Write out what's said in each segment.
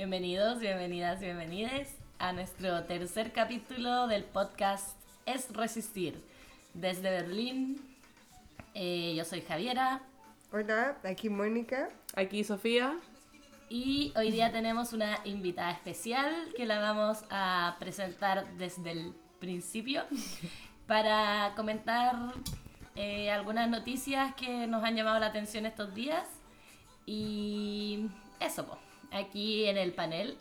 Bienvenidos, bienvenidas, bienvenides a nuestro tercer capítulo del podcast Es Resistir. Desde Berlín, eh, yo soy Javiera Hola, aquí Mónica. Aquí Sofía. y hoy día tenemos una invitada especial que la vamos a presentar desde el principio para comentar eh, algunas noticias que nos han llamado la atención estos días. Y eso, po. Aquí en el panel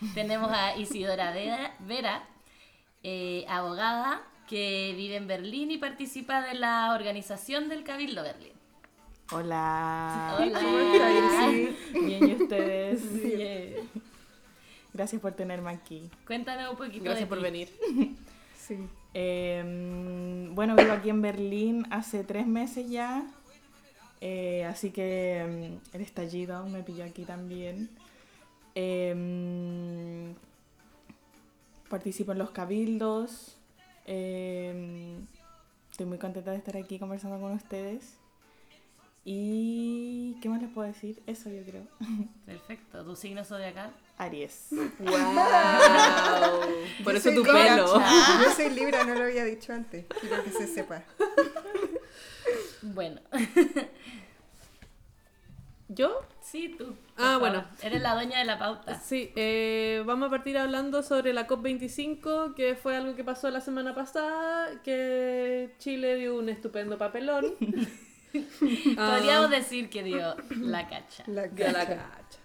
tenemos a Isidora Vera, eh, abogada que vive en Berlín y participa de la organización del Cabildo Berlín. Hola. Hola. ¿Cómo estáis? Bien, ¿y ustedes? Bien. Gracias por tenerme aquí. Cuéntanos un poquito Gracias de por ti. venir. Sí. Eh, bueno, vivo aquí en Berlín hace tres meses ya. Eh, así que mm, el estallido me pilló aquí también. Eh, participo en los cabildos. Eh, estoy muy contenta de estar aquí conversando con ustedes. ¿Y qué más les puedo decir? Eso yo creo. Perfecto, tu signo zodiacal. Aries. ¡Wow! Por Yo eso tu Libra. pelo. Yo soy Libra, no lo había dicho antes. Quiero que se sepa. Bueno, ¿Yo? Sí, tú. Ah, favor. bueno. Eres la dueña de la pauta. Sí, eh, vamos a partir hablando sobre la COP25, que fue algo que pasó la semana pasada, que Chile dio un estupendo papelón. Ah, Podríamos decir que dio la cacha. La dio la cacha. cacha.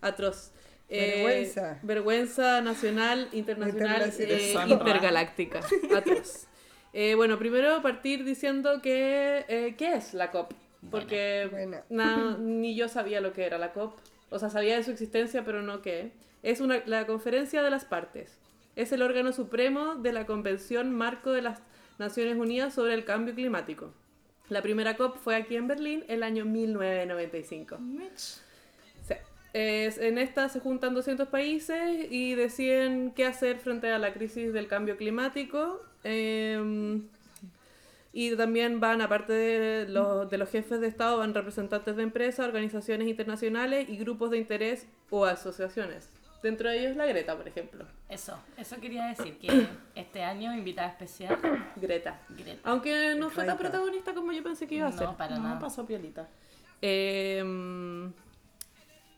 Atroz. Eh, Vergüenza. vergüenza nacional, internacional, Internacional. eh, intergaláctica. Atroz. Eh, bueno, primero partir diciendo que, eh, ¿qué es la COP? Porque Buena. na- ni yo sabía lo que era la COP. O sea, sabía de su existencia, pero no qué. Es una, la conferencia de las partes. Es el órgano supremo de la Convención Marco de las Naciones Unidas sobre el Cambio Climático. La primera COP fue aquí en Berlín el año 1995. Sí. Es- en esta se juntan 200 países y deciden qué hacer frente a la crisis del cambio climático. eh, y también van, aparte de los, de los jefes de Estado, van representantes de empresas, organizaciones internacionales y grupos de interés o asociaciones. Dentro de ellos la Greta, por ejemplo. Eso, eso quería decir, que este año invitada especial, Greta. Greta. Aunque no fue tan protagonista como yo pensé que iba a No, ser. para nada. pasó piolita. Eh,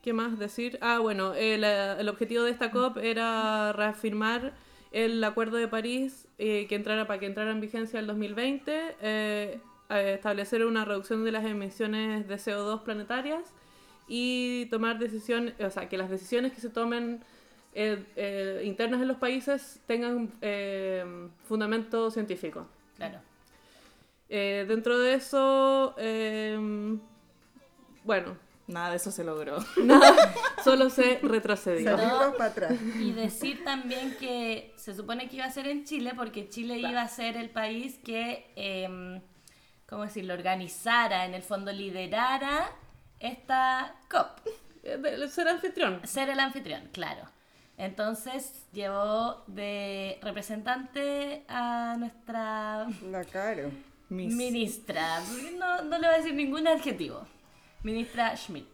¿Qué más decir? Ah, bueno, el, eh, el objetivo de esta COP era reafirmar el Acuerdo de París eh, que entrara para que entrara en vigencia el 2020, eh, establecer una reducción de las emisiones de CO2 planetarias y tomar decisiones, o sea, que las decisiones que se tomen eh, eh, internas en los países tengan fundamento científico. Claro. Dentro de eso, bueno, nada de eso se logró. Nada, solo se retrocedió. Salimos para atrás. Y decir también que se supone que iba a ser en Chile, porque Chile iba a ser el país que, eh, ¿cómo decirlo?, organizara, en el fondo liderara esta COP. Eh, Ser anfitrión. Ser el anfitrión, claro. Entonces llevó de representante a nuestra La caro. Miss. ministra. No, no le voy a decir ningún adjetivo. Ministra Schmidt.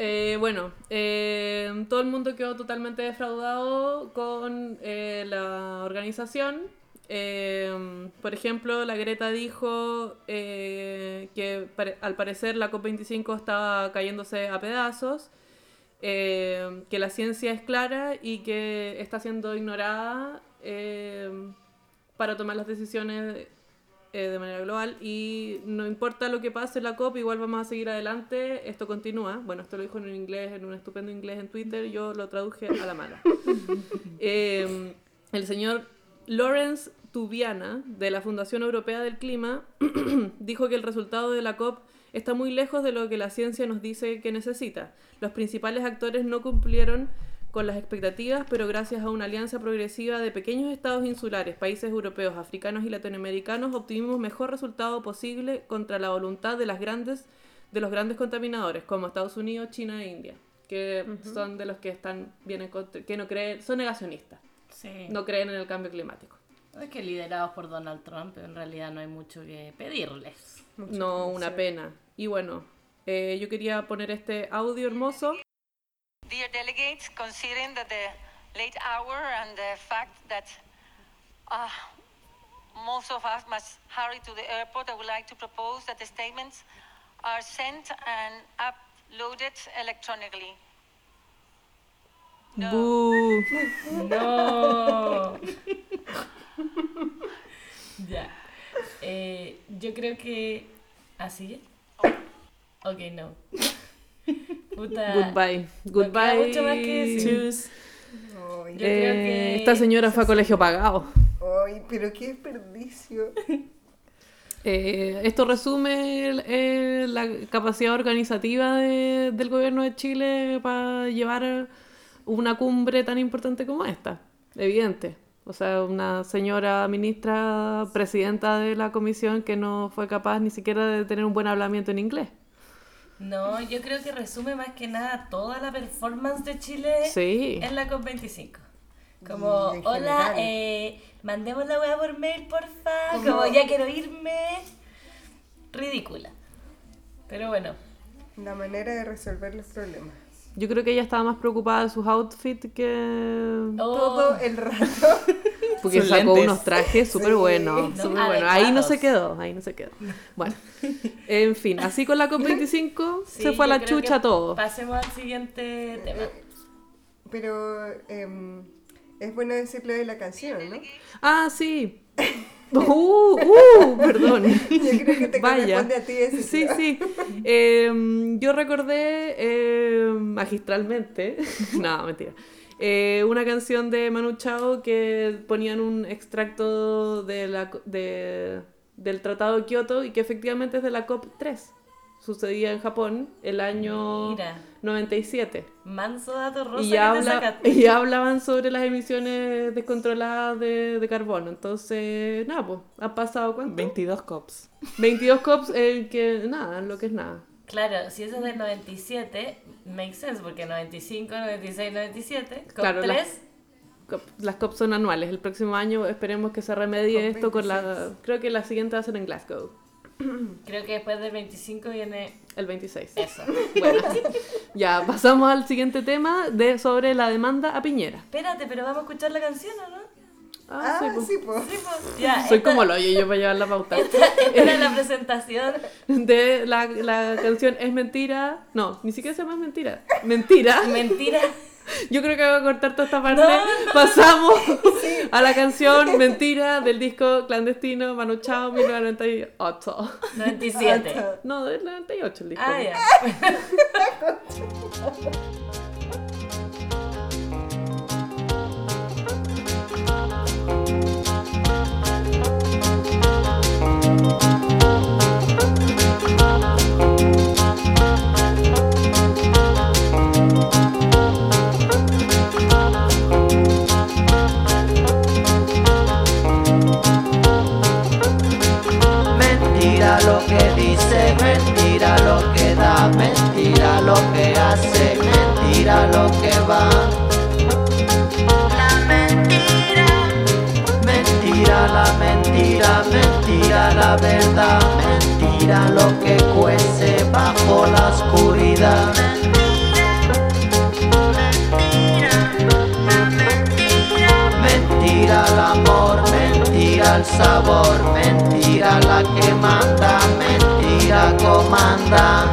Eh, bueno, eh, todo el mundo quedó totalmente defraudado con eh, la organización. Eh, por ejemplo, la Greta dijo eh, que al parecer la COP25 estaba cayéndose a pedazos, que la ciencia es clara y que está siendo ignorada para tomar las decisiones eh, de manera global y no importa lo que pase en la COP, igual vamos a seguir adelante, esto continúa. Bueno, esto lo dijo en inglés, en un estupendo inglés en Twitter, yo lo traduje a la mala. Eh, el señor Lawrence Tubiana, de la Fundación Europea del Clima, dijo que el resultado de la COP está muy lejos de lo que la ciencia nos dice que necesita. Los principales actores no cumplieron con las expectativas, pero gracias a una alianza progresiva de pequeños estados insulares, países europeos, africanos y latinoamericanos, obtuvimos mejor resultado posible contra la voluntad de las grandes de los grandes contaminadores como Estados Unidos, China e India, que son de los que están bien en contra- que no creen, son negacionistas, Sí. no creen en el cambio climático. Es que liderados por Donald Trump, en realidad no hay mucho que pedirles. No, una pena. Y bueno, eh, yo quería poner este audio hermoso. Dear delegates, considering that the late hour and the fact that uh, most of us must hurry to the airport, I would like to propose that the statements are sent and uploaded electronically. No. Boo. No. ya. Eh, yo creo que. ¿Así? Ok, no. Puta. Goodbye. No Goodbye. queda mucho más que decir. Choose. Ay, Yo creo Eh, que- Esta señora fue a colegio pagado. ay, pero qué desperdicio. Eh, esto resume el- la capacidad organizativa de- del gobierno de Chile para llevar una cumbre tan importante como esta. Evidente. O sea, una señora ministra, presidenta de la comisión que no fue capaz ni siquiera de tener un buen hablamiento en inglés. No, yo creo que resume más que nada toda la performance de Chile Sí. en la COP25. Como, en hola, eh, mandemos la weá por mail, porfa. Como- Como, ya quiero irme. Ridícula. Pero bueno, La manera de resolver los problemas. Yo creo que ella estaba más preocupada de sus outfits que... Oh, Todo el rato. Porque Sus sacó lentes. unos trajes súper buenos. No. Ahí no se quedó, ahí no se quedó. Bueno, en fin, así con la COP25 sí, se fue a la chucha todo. Pasemos al siguiente tema. Pero em, es bueno decirlo de la canción, ¿no? Ah, sí. Uh, uh, perdón. Yo creo que te Vaya. corresponde a ti decirlo. Sí, sí. Eh, yo recordé eh, magistralmente, no, mentira, eh, una canción de Manu Chao que ponían un extracto de la, co- de- del Tratado de Kioto y que efectivamente es de la COP3. Sucedía en Japón el año Mira. 97. Manso dato rosa Y, que te habla, sacaste. y hablaban sobre las emisiones descontroladas de, de carbono. Entonces, nada, pues, ha pasado cuánto? 22 cops. 22 cops, eh, que nada, lo que es nada. Claro, si eso es del 97, makes sense, porque 95, 96, 97, con Claro, la- 3, Cop- Las COP son anuales. El próximo año esperemos que se remedie COP esto con la... 26. Creo que la siguiente va a ser en Glasgow, creo que después del 25 viene el 26. eso. Bueno, ya, pasamos al siguiente tema de sobre la demanda a Piñera. Espérate, pero vamos a escuchar la canción, ¿o no? Ah, sí, pues. sí, pues. Sí, pues, ya, Soy esta- como lo yo para llevar la pauta. Esta, esta era la presentación. De la, la canción Es Mentira. No, ni siquiera se llama Es Mentira. Mentira. Mentira. Yo creo que voy a cortar toda esta parte. No. Pasamos a la canción Mentira del disco clandestino Manu Chao 1998. 97. No, del 98 el disco. Ah, ya. Mentira mentira lo que hace, mentira lo que va. La mentira, mentira la mentira, mentira la verdad, mentira lo que cuece bajo la oscuridad. Mentira el amor, mentira el sabor, mentira la que manda, mentira comanda.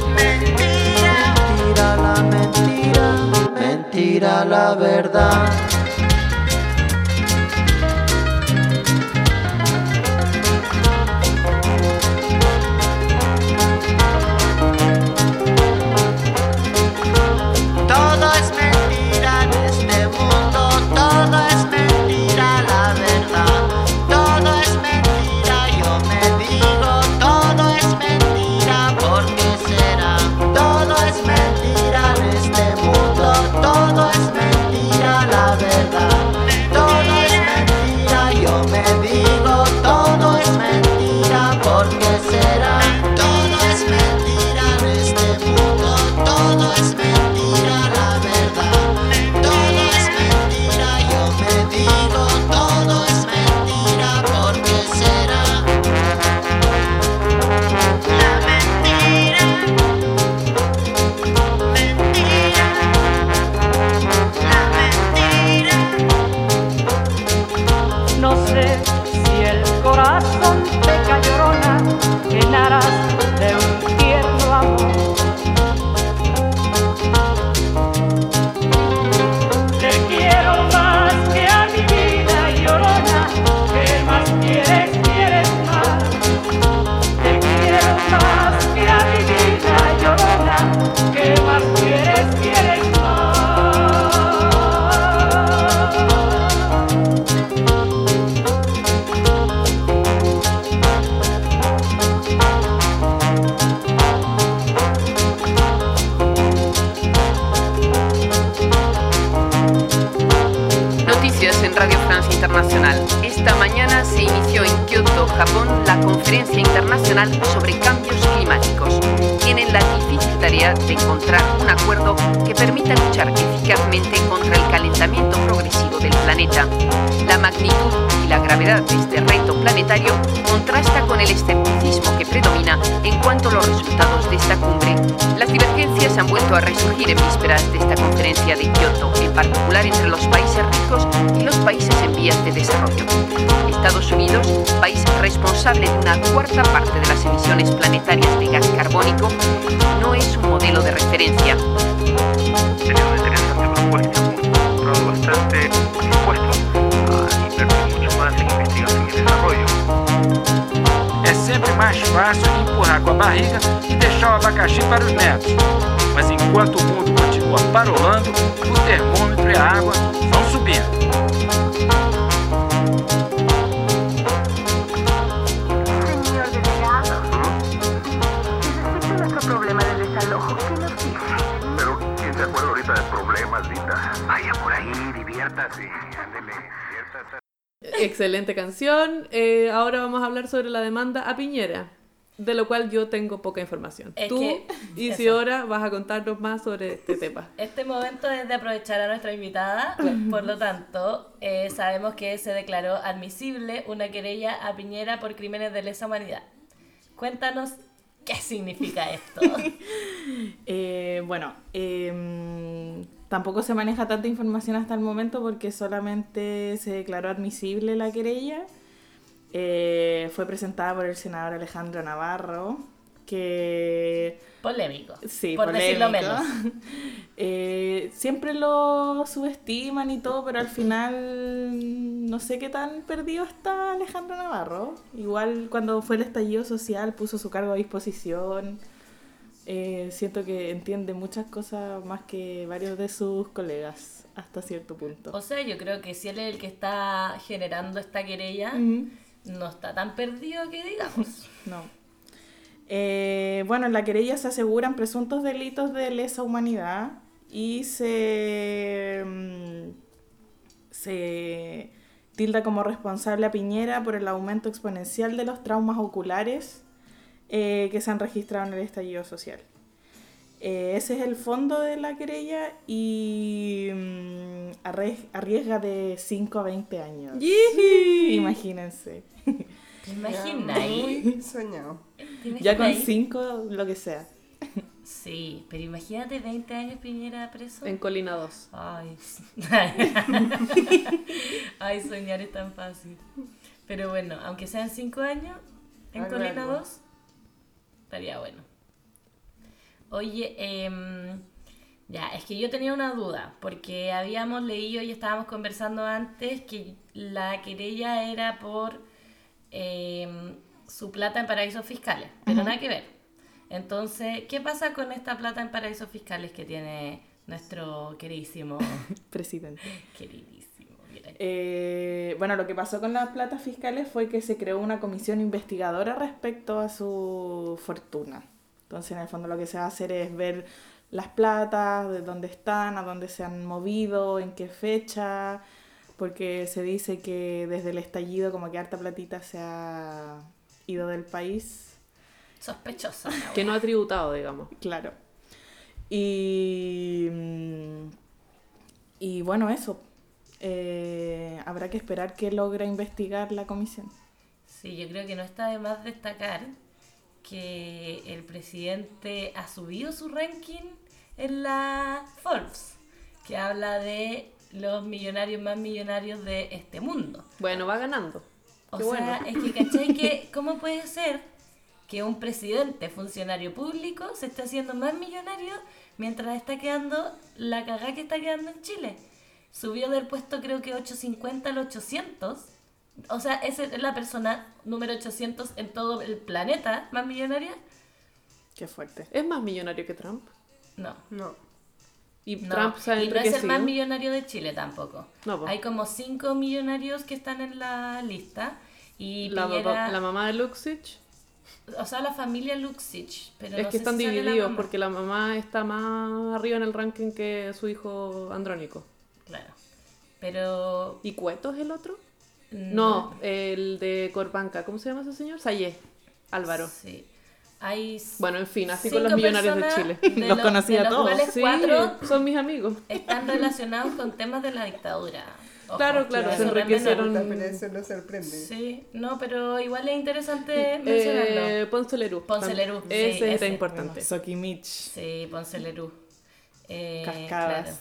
Mentira la verdad. Japón, la conferencia internacional sobre cambios climáticos. Tienen la difícil tarea de encontrar un acuerdo que permita luchar eficazmente contra el calentamiento progresivo del planeta. La magnitud y la gravedad de este reto planetario contrasta con el escepticismo que predomina en cuanto a los resultados de esta cumbre. Las divergencias han vuelto a resurgir en vísperas de esta conferencia de Kioto, en particular entre los países ricos y los países en vías de desarrollo. Estados Unidos, país responsable de una cuarta parte de las emisiones planetarias de gas carbónico, no es un modelo de referencia. Sería una interesante programa bastante dispuesto a invertir mucho más en investigación y desarrollo. É sempre mais fácil empurrar com a barriga e deixar o abacaxi para os netos. Mas enquanto o mundo continua parolando, o termômetro e a água vão subindo. Excelente canción. Eh, ahora vamos a hablar sobre la demanda a Piñera, de lo cual yo tengo poca información. Es Tú, Isidora, vas a contarnos más sobre este tema. Este momento es de aprovechar a nuestra invitada, por lo tanto, eh, sabemos que se declaró admisible una querella a Piñera por crímenes de lesa humanidad. Cuéntanos qué significa esto. Eh, bueno, em, tampoco se maneja tanta información hasta el momento porque solamente se declaró admisible la querella. Eh, fue presentada por el senador Alejandro Navarro, que... Polémico, Sí, por decirlo menos. Eh, siempre lo subestiman y todo, pero al final no sé qué tan perdido está Alejandro Navarro. Igual cuando fue el estallido social puso su cargo a disposición. Eh, siento que entiende muchas cosas más que varios de sus colegas hasta cierto punto. O sea, yo creo que si él es el que está generando esta querella, no está tan perdido que digamos. No. Eh, bueno, en la querella se aseguran presuntos delitos de lesa humanidad y se, mm, se tilda como responsable a Piñera por el aumento exponencial de los traumas oculares eh, que se han registrado en el estallido social. Eh, ese es el fondo de la querella y mm, arries- arriesga de 5 a 20 años. ¡Yihi! Imagínense. ¿Te imagináis? Muy soñado. ¿Te Ya con imagináis? 5, lo que sea. Sí, pero imagínate 20 años Piñera preso. En Colina 2. Ay. Ay, soñar es tan fácil. Pero bueno, aunque sean 5 años en Colina algo. 2, estaría bueno. Oye, em, ya, es que yo tenía una duda, porque habíamos leído y estábamos conversando antes que la querella era por em, su plata en paraísos fiscales, pero nada que ver. Entonces, ¿qué pasa con esta plata en paraísos fiscales que tiene nuestro queridísimo, Presidente. queridísimo, Eh, bueno, lo que pasó con las platas fiscales fue que se creó una comisión investigadora respecto a su fortuna. Entonces, en el fondo, lo que se va a hacer es ver las platas, de dónde están, a dónde se han movido, en qué fecha, porque se dice que desde el estallido, como que harta platita se ha ido del país. sospechosa. la Que no ha tributado, digamos. Claro. Y, mm, y bueno, eso. Eh, habrá que esperar que logre investigar la comisión. Sí, yo creo que no está de más destacar que el presidente ha subido su ranking en la Forbes, que habla de los millonarios más millonarios de este mundo. Bueno, va ganando. O Qué sea, bueno. es que, ¿cachai? Que, ¿Cómo puede ser que un presidente funcionario público se esté haciendo más millonario mientras está quedando la cagada que está quedando en Chile? Subió del puesto creo que 850 al 800. O sea, es la persona número 800 en todo el planeta más millonaria. Qué fuerte. ¿Es más millonario que Trump? No. No. Y No, Trump se ha y no es el más millonario de Chile tampoco. No, po. Hay como cinco millonarios que están en la lista. Y la, Piñera- papá- la mamá de Luxich. O sea, la familia Luxich. Pero es no que sé están si sale la divididos porque la mamá está más arriba en el ranking que su hijo Andrónico. Claro. Pero. ¿Y Cueto es el otro? mm, No, el de Corbanca. ¿Cómo se llama ese señor? Sayé. Álvaro. Sí. Hay. Bueno, en fin, así con los millonarios de Chile. de Los lo- conocí de a los todos. cuales Sí, cuatro son mis amigos. están relacionados con temas de la dictadura. Ojo, Claro, claro, se enriquecieron. eso sorprende. Sí, no, pero igual es interesante mencionarlo. Eh, Ponce Lerú. Ponce Lerú, sí, Ese era importante. Soki Mitch, Sí, Ponce Lerú. Eh, cascadas, claro.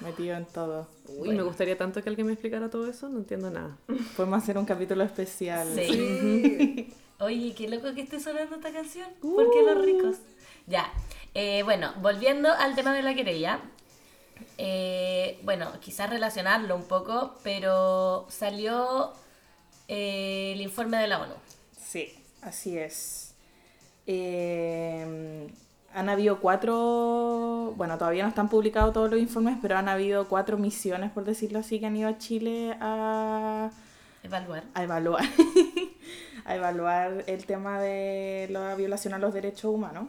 Metido en todo. Uy, me gustaría tanto que alguien me explicara todo eso, no entiendo nada. Podemos hacer un capítulo especial. Sí. Sí. Oye, qué loco que esté sonando esta canción. ¿Por qué los ricos? Ya. Eh, bueno, volviendo al tema de la querella. eh, bueno, quizás relacionarlo un poco, pero salió eh, el informe de la ONU. Sí, así es. Eh, han habido cuatro, bueno, todavía no están publicados todos los informes, pero han habido cuatro misiones, por decirlo así, que han ido a Chile a, Evaluar. a evaluar, a evaluar el tema de la violación a los derechos humanos.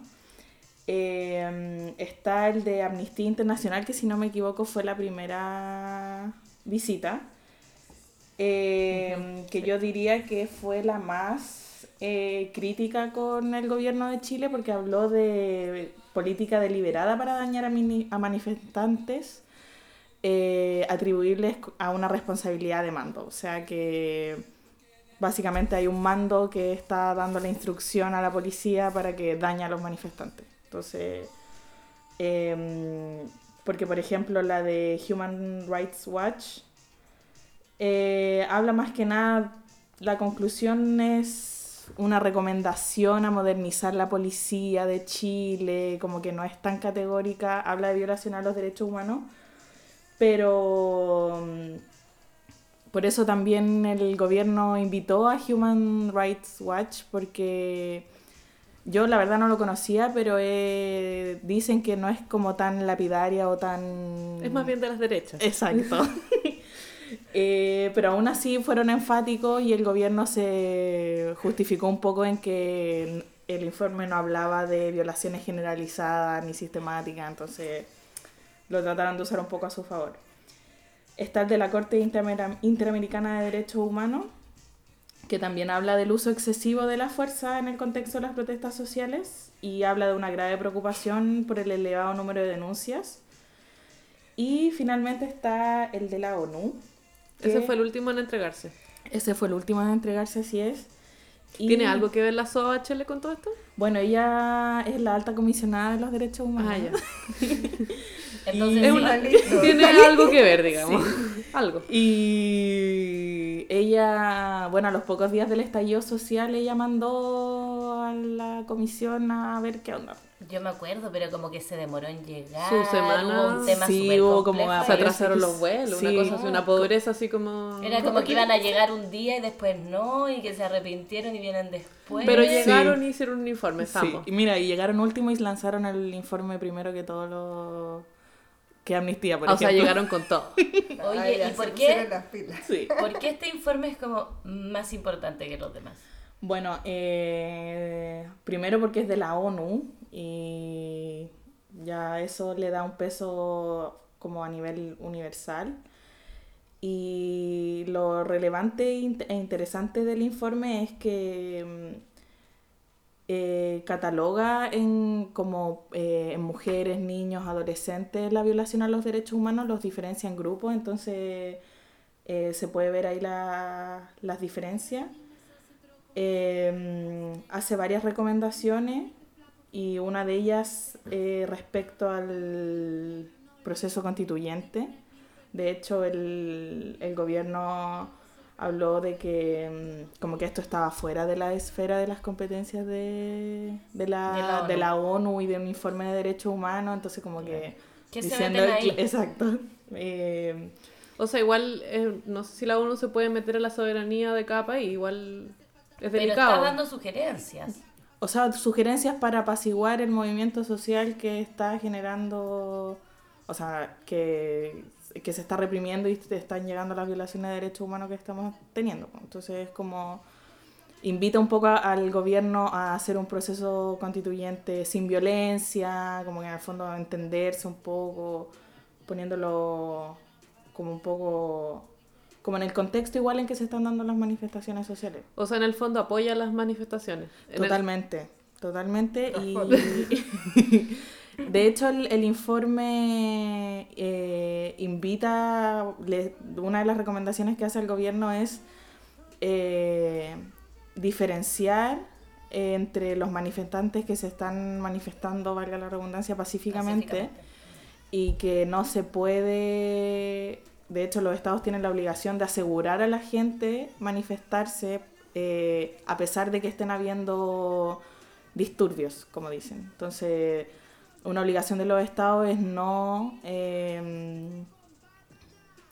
Eh, está el de Amnistía Internacional, que si no me equivoco fue la primera visita, eh, que yo diría que fue la más eh, crítica con el gobierno de Chile porque habló de política deliberada para dañar a, mini- a manifestantes, eh, atribuirles a una responsabilidad de mando. O sea que básicamente hay un mando que está dando la instrucción a la policía para que dañe a los manifestantes. Entonces, em, porque por ejemplo la de Human Rights Watch eh, habla más que nada, la conclusión es una recomendación a modernizar la policía de Chile, como que no es tan categórica, habla de violación a los derechos humanos, pero mm, por eso también el gobierno invitó a Human Rights Watch, porque yo la verdad no lo conocía, pero eh, dicen que no es como tan lapidaria o tan... Es más bien de las derechas. Exacto. Eh, pero aún así fueron enfáticos y el gobierno se justificó un poco en que el informe no hablaba de violaciones generalizadas ni sistemáticas, entonces lo trataron de usar un poco a su favor. Está el de la Corte Interamer- Interamericana de Derechos Humanos, que también habla del uso excesivo de la fuerza en el contexto de las protestas sociales y habla de una grave preocupación por el elevado número de denuncias. Y finalmente está el de la ONU. Ese fue el último en entregarse. ese fue el último en entregarse, así es. Y- ¿Tiene algo que ver la SOAHL con todo esto? Bueno, ella es la alta comisionada de los derechos humanos. Ah, ya. Entonces, Es sí. una- tiene algo que ver, digamos. Algo. Y ella, bueno, a los pocos días del estallido social, ella mandó a la comisión a ver qué onda. Yo me acuerdo, pero como que se demoró en llegar. Su semana- Hubo un tema Sí, hubo como complejo. Se atrasaron los vuelos, Sí. una cosa así, una pobreza así como... Era como que iban a llegar un día y después no, y que se arrepintieron y vienen después. Pero Sí. llegaron y hicieron un informe, Sí, estamos. y mira, y llegaron último y lanzaron el informe primero que todos los... que Amnistía, por Ah, o sea, ejemplo. llegaron con todo. Oye, Ay, ¿y se por qué? las pilas. Sí. ¿Por qué este informe es como más importante que los demás? Bueno, eh, primero porque es de la ONU y ya eso le da un peso como a nivel universal. Y lo relevante e e interesante del informe es que mm, eh, cataloga en, como eh, en mujeres, niños, adolescentes la violación a los derechos humanos, los diferencia en grupos, entonces eh, se puede ver ahí la- las diferencias. Eh, hace varias recomendaciones y una de ellas eh, respecto al proceso constituyente. De hecho, el, el gobierno habló de que mm, como que esto estaba fuera de la esfera de las competencias de, de, la, De la ONU. de la ONU y de un informe de derechos humanos, entonces como que... ¿Qué se diciendo- meten ahí? Exacto. Eh, O sea, igual, eh, no sé si la ONU se puede meter a la soberanía de cada país, igual es Pero delicado. está dando sugerencias. O sea, sugerencias para apaciguar el movimiento social que está generando, o sea, que, que se está reprimiendo y te están llegando las violaciones de derechos humanos que estamos teniendo. Entonces es como invita un poco al gobierno a hacer un proceso constituyente sin violencia, como que en el fondo entenderse un poco, poniéndolo como un poco como en el contexto igual en que se están dando las manifestaciones sociales. O sea, en el fondo apoya las manifestaciones. El- Totalmente, totalmente. Y de hecho el, el informe eh, invita, le- una de las recomendaciones que hace el gobierno es eh, diferenciar eh, entre los manifestantes que se están manifestando, valga la redundancia, pacíficamente, Pacíficamente. y que no se puede, de hecho los estados tienen la obligación de asegurar a la gente manifestarse eh, a pesar de que estén habiendo disturbios, como dicen. Entonces, una obligación de los estados es no eh,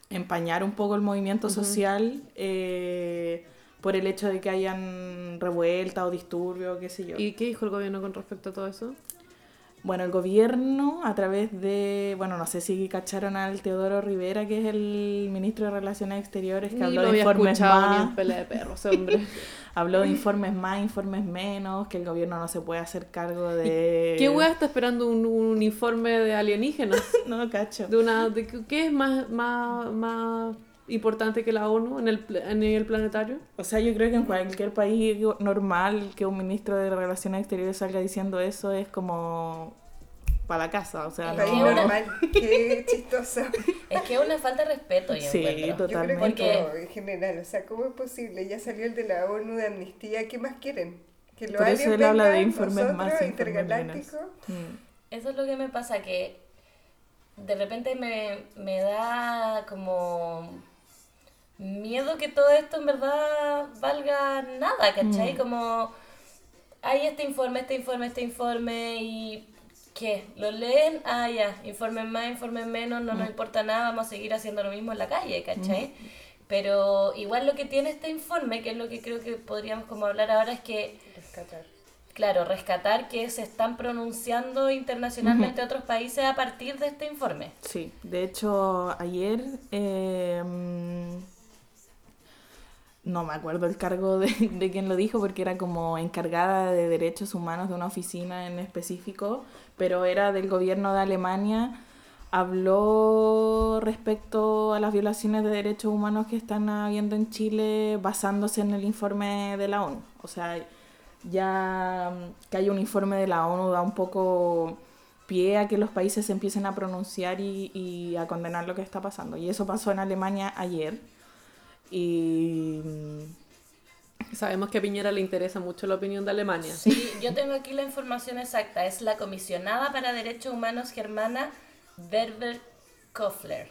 empañar un poco el movimiento social eh, por el hecho de que hayan revuelta o disturbio, qué sé yo. ¿Y qué dijo el gobierno con respecto a todo eso? Bueno, el gobierno, a través de, bueno, no sé si cacharon al Teodoro Rivera, que es el ministro de Relaciones Exteriores, que Ni habló lo de informes ni más, pelea de perros, hombre. habló de informes más, informes menos, que el gobierno no se puede hacer cargo de... ¿Qué wea está esperando un, un informe de alienígenas? No, cacho. De una, de, ¿Qué es más, más, más importante que la ONU en el, a nivel planetario? O sea, yo creo que en cualquier país normal que un ministro de Relaciones Exteriores salga diciendo eso es como para la casa, o sea, País no... normal, qué chistoso. Es que es una falta de respeto, yo Sí, encuentro. Yo creo totalmente. que todo, en general, o sea, ¿cómo es posible? Ya salió el de la ONU de amnistía, ¿qué más quieren? Que los Por eso él habla de informes más intergalácticos. Mm. Eso es lo que me pasa, que de repente me, me da como miedo que todo esto en verdad valga nada, ¿cachai? Mm. Como hay este informe, este informe, este informe y ¿qué? ¿Lo leen? Ah, ya, informen más, informen menos, no Mm. nos importa nada, vamos a seguir haciendo lo mismo en la calle, ¿cachai? Pero igual lo que tiene este informe, que es lo que creo que podríamos como hablar ahora, es que Rescatar. Claro, rescatar que se están pronunciando internacionalmente otros países a partir de este informe. Sí, de hecho ayer eh, mm, no me acuerdo el cargo de, de quien lo dijo porque era como encargada de derechos humanos de una oficina en específico, pero era del gobierno de Alemania habló respecto a las violaciones de derechos humanos que están habiendo en Chile basándose en el informe de la ONU. O sea, ya mm, que hay un informe de la ONU da un poco pie a que los países se empiecen a pronunciar y, y a condenar lo que está pasando. Y eso pasó en Alemania ayer. Y mm, Sabemos que a Piñera le interesa mucho la opinión de Alemania. Sí, yo tengo aquí la información exacta. Es la comisionada para derechos humanos germana Berber Kofler.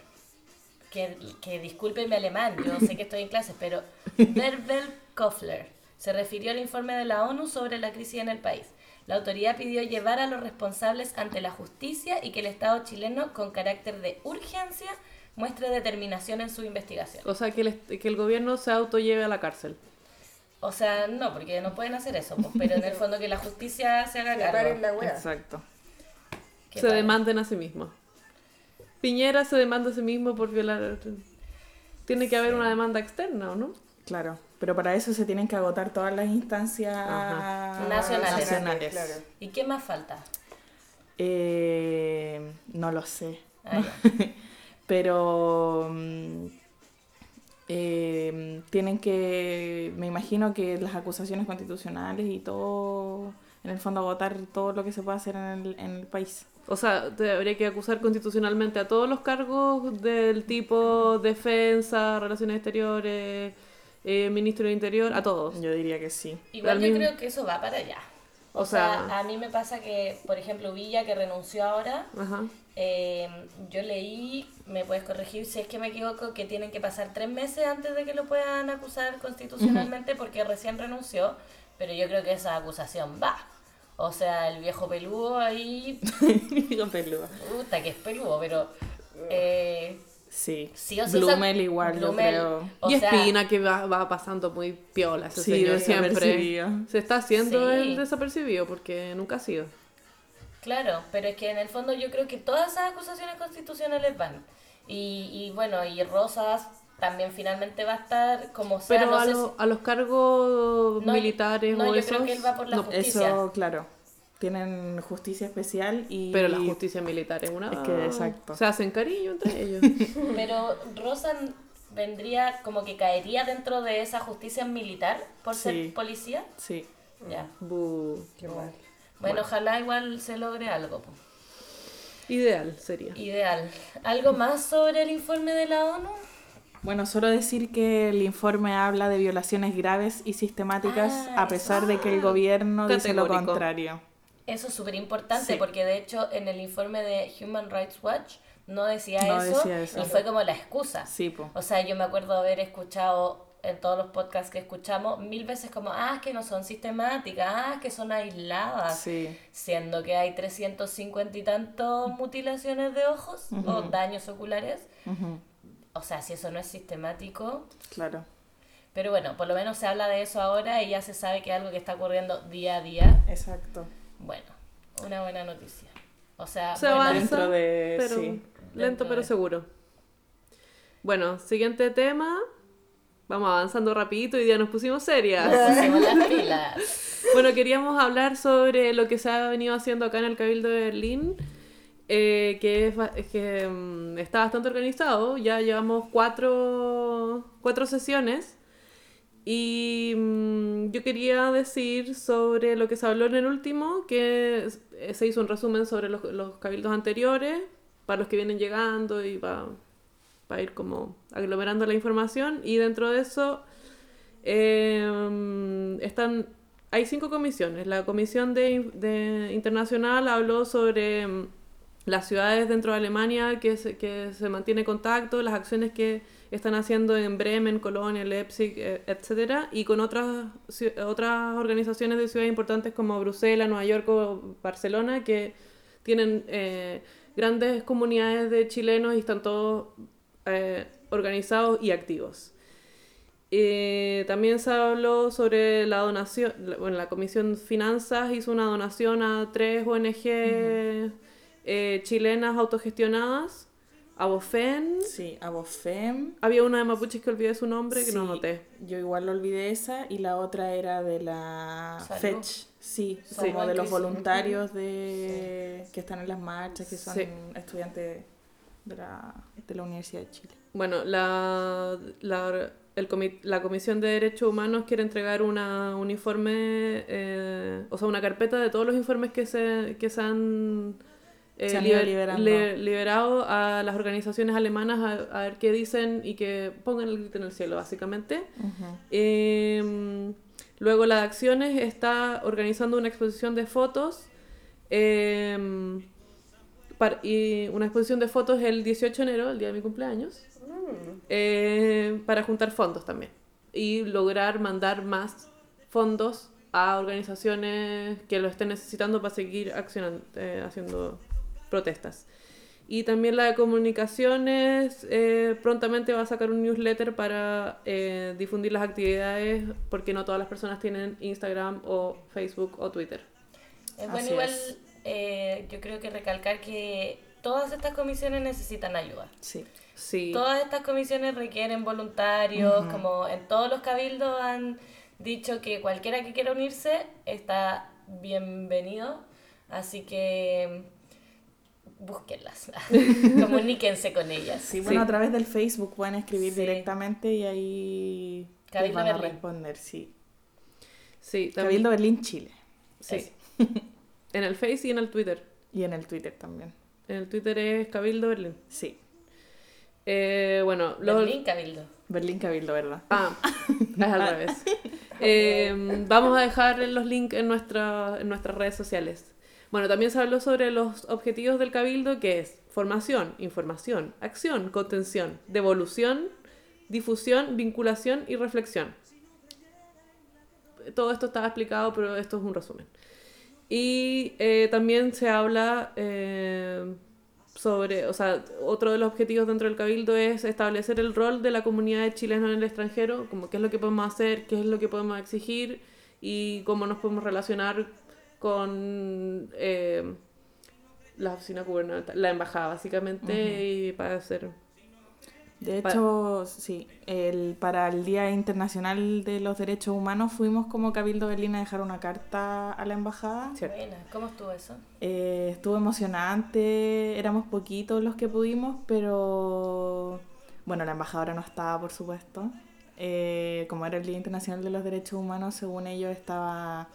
Que, que disculpe mi alemán, yo sé que estoy en clases, pero Berber Kofler se refirió al informe de la ONU sobre la crisis en el país. La autoridad pidió llevar a los responsables ante la justicia y que el Estado chileno, con carácter de urgencia, muestre determinación en su investigación. O sea, que el, que el gobierno se autolleve a la cárcel. O sea, no, porque no pueden hacer eso, pues, pero en el fondo que la justicia se haga Que cargo. paren la exacto. Que se paren. demanden a sí mismo. Piñera se demanda a sí mismo por violar... Tiene que haber una demanda externa, ¿o no? Claro, pero para eso se tienen que agotar todas las instancias Ajá. Nacionales. nacionales. Claro. ¿Y qué más falta? Eh, no lo sé. Ah. Pero mm, eh, tienen que, me imagino que las acusaciones constitucionales y todo, en el fondo agotar todo lo que se puede hacer en el, en el país. O sea, te habría que acusar constitucionalmente a todos los cargos del tipo defensa, relaciones exteriores, eh, ministro del interior, a todos. Yo diría que sí. Igual Al yo mismo- creo que eso va para allá. O, O sea, sea- a mí me pasa que, por ejemplo, Villa, que renunció ahora, Ajá. Eh, yo leí, me puedes corregir si es que me equivoco, que tienen que pasar tres meses antes de que lo puedan acusar constitucionalmente porque recién renunció, pero yo creo que esa acusación va. O sea, el viejo peludo ahí, Con peluda. puta que es peludo, pero... eh, Sí. sí o sí Blumel esa- igual, yo Blumel, creo. o y sea, Espina que va, va pasando muy piola ese Sí, señor siempre. desapercibido. Se está haciendo Sí. el desapercibido porque nunca ha sido. Claro, pero es que en el fondo yo creo que todas esas acusaciones constitucionales van. Y, y bueno, y Rosas también finalmente va a estar como sea, Pero no a, sé lo- si- a los cargos No, militares no, o yo esos... creo que él va por la no, justicia. Eso, claro. Tienen justicia especial y... Pero la justicia militar es una... Es que, exacto. Se hacen cariño entre ellos. Pero Rosa vendría como que caería dentro de esa justicia militar por Sí. ser policía. Sí. Ya. Bu. Qué mal. Bueno, ojalá igual se logre algo. po. Ideal sería. Ideal. ¿Algo más sobre el informe de la ONU? Bueno, solo decir que el informe habla de violaciones graves y sistemáticas Ah, a pesar de que el gobierno dice lo contrario. Eso es súper importante Sí. porque de hecho en el informe de Human Rights Watch no decía, No eso, decía eso. y fue como la excusa. Sí, po. O sea, yo me acuerdo haber escuchado en todos los podcasts que escuchamos mil veces como, ah, es que no son sistemáticas, ah, es que son aisladas. Sí. Siendo que hay 350 y tantos mutilaciones de ojos o daños oculares. O sea, si eso no es sistemático. Claro. Pero bueno, por lo menos se habla de eso ahora y ya se sabe que es algo que está ocurriendo día a día. Exacto. Bueno, una buena noticia. O sea, Se avanza, Dentro de- pero sí. lento pero de- seguro. Bueno, siguiente tema. Vamos avanzando rapidito y ya nos pusimos serias. pusimos las pilas. Bueno, queríamos hablar sobre lo que se ha venido haciendo acá en el Cabildo de Berlín, eh, que, es, que mm, está bastante organizado. Ya llevamos cuatro, cuatro sesiones. Y mm, yo quería decir sobre lo que se habló en el último, que eh, se hizo un resumen sobre los, los cabildos anteriores, para los que vienen llegando y para ir como aglomerando la información. Y dentro de eso eh, están, hay cinco comisiones. La comisión de, de internacional habló sobre mm, las ciudades dentro de Alemania que se, que se mantiene contacto, las acciones que están haciendo en Bremen, Colonia, Leipzig, eh, etcétera, y con otras otras organizaciones de ciudades importantes como Bruselas, Nueva York o Barcelona que tienen eh, grandes comunidades de chilenos y están todos eh, organizados y activos. Eh, también se habló sobre la donación, la- bueno, la Comisión Finanzas hizo una donación a tres ONG eh, chilenas autogestionadas, a Bofen, Sí, Abofem. había una de Mapuches que olvidé su nombre, que no Sí, noté. Yo igual lo olvidé esa y la otra era de la Salud. FETCH. Sí, Sí. como de los Sí. voluntarios de que están en las marchas, que son Sí. estudiantes de la, de la Universidad de Chile. Bueno, la, la, el comi- la Comisión de Derechos Humanos quiere entregar una, un informe, eh, o sea, una carpeta de todos los informes que se, que se han, eh, Se han ido liber- liberando. li- liberado a las organizaciones alemanas a, a ver qué dicen y que pongan el grito en el cielo, básicamente. Eh, luego la de acciones está organizando una exposición de fotos. eh, par- y una exposición de fotos el 18 de enero, el día de mi cumpleaños, eh, para juntar fondos también. Y lograr mandar más fondos a organizaciones que lo estén necesitando para seguir accionando, eh, haciendo protestas. Y también la de comunicaciones eh, prontamente va a sacar un newsletter para eh, difundir las actividades porque no todas las personas tienen Instagram o Facebook o Twitter. Es bueno Así igual, es. Eh, yo creo que recalcar que todas estas comisiones necesitan ayuda. Sí. Sí. Todas estas comisiones requieren voluntarios, como en todos los cabildos han dicho que cualquiera que quiera unirse está bienvenido, así que búsquenlas, comuníquense con ellas. Sí, bueno, Sí. a través del Facebook pueden escribir Sí. directamente y ahí les van a Berlín. responder, sí. Sí, también- Cabildo Berlín, Chile. sí. en el Face y en el Twitter. Y en el Twitter también. En el Twitter es Cabildo Berlín. Sí. Eh, bueno, los- Berlín Cabildo. Berlín Cabildo, ¿verdad? Ah, es al revés. Eh, vamos a dejar los links en, nuestra, en nuestras redes sociales. Bueno, también se habló sobre los objetivos del Cabildo, que es formación, información, acción, contención, devolución, difusión, vinculación y reflexión. Todo esto estaba explicado, pero esto es un resumen. Y eh, también se habla eh, sobre, o sea, otro de los objetivos dentro del Cabildo es establecer el rol de la comunidad de chilenos en el extranjero, como qué es lo que podemos hacer, qué es lo que podemos exigir y cómo nos podemos relacionar con eh, la oficina gubernamental, la embajada básicamente, y para hacer... De Pa- hecho, sí, el, para el Día Internacional de los Derechos Humanos fuimos como Cabildo Berlín a dejar una carta a la embajada. Buena, ¿cómo estuvo eso? Eh, estuvo emocionante, éramos poquitos los que pudimos, pero bueno, la embajadora no estaba, por supuesto. Eh, como era el Día Internacional de los Derechos Humanos, según ellos estaba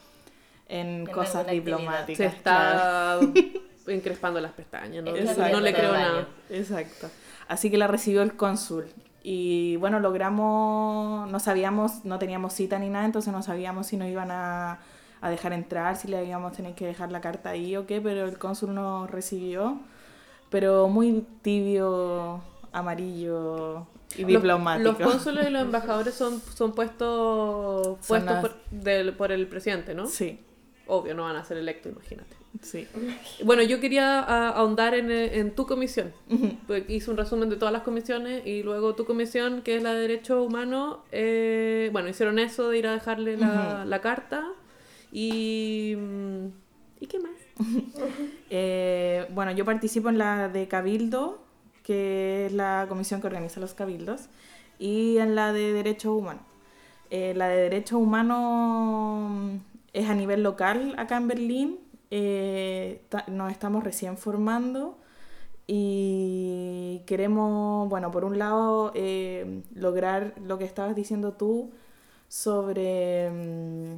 en, En cosas diplomáticas. Se claro. está encrespando las pestañas, ¿no? Exacto. no le creo nada. Exacto. Así que la recibió el cónsul. Y bueno, logramos, no sabíamos, no teníamos cita ni nada, entonces no sabíamos si nos iban a, a dejar entrar, si le íbamos a tener que dejar la carta ahí o qué, pero el cónsul nos recibió, pero muy tibio, amarillo y Los- diplomático. Los, cónsules y los embajadores son, son puestos, Son puestos las- por, del- por el presidente, ¿no? Sí, Obvio, no van a ser electos, imagínate. Sí. Bueno, yo quería ah, ahondar en, eh, en tu comisión. Ujú. Pues hice un resumen de todas las comisiones y luego tu comisión, que es la de Derechos Humanos, eh, bueno, hicieron eso de ir a dejarle la, Ujú. la carta y... mm, ¿Y qué más? Eh, bueno, yo participo en la de Cabildo, que es la comisión que organiza los cabildos, y en la de Derechos Humanos. Eh, la de Derechos Humanos mm, es a nivel local acá en Berlín. Eh, nos estamos recién formando y queremos, bueno, por un lado, eh, lograr lo que estabas diciendo tú sobre mm,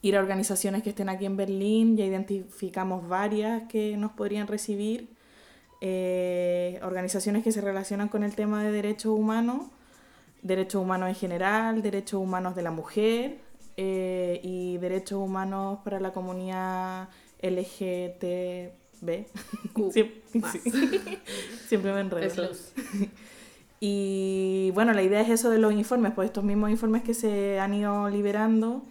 ir a organizaciones que estén aquí en Berlín, ya identificamos varias que nos podrían recibir, eh, organizaciones que se relacionan con el tema de derechos humanos, derechos humanos en general, derechos humanos de la mujer eh, y derechos humanos para la comunidad LGTB. Siem- más. sí. Siempre me enredo. Y bueno, la idea es eso de los informes, pues estos mismos informes que se han ido liberando,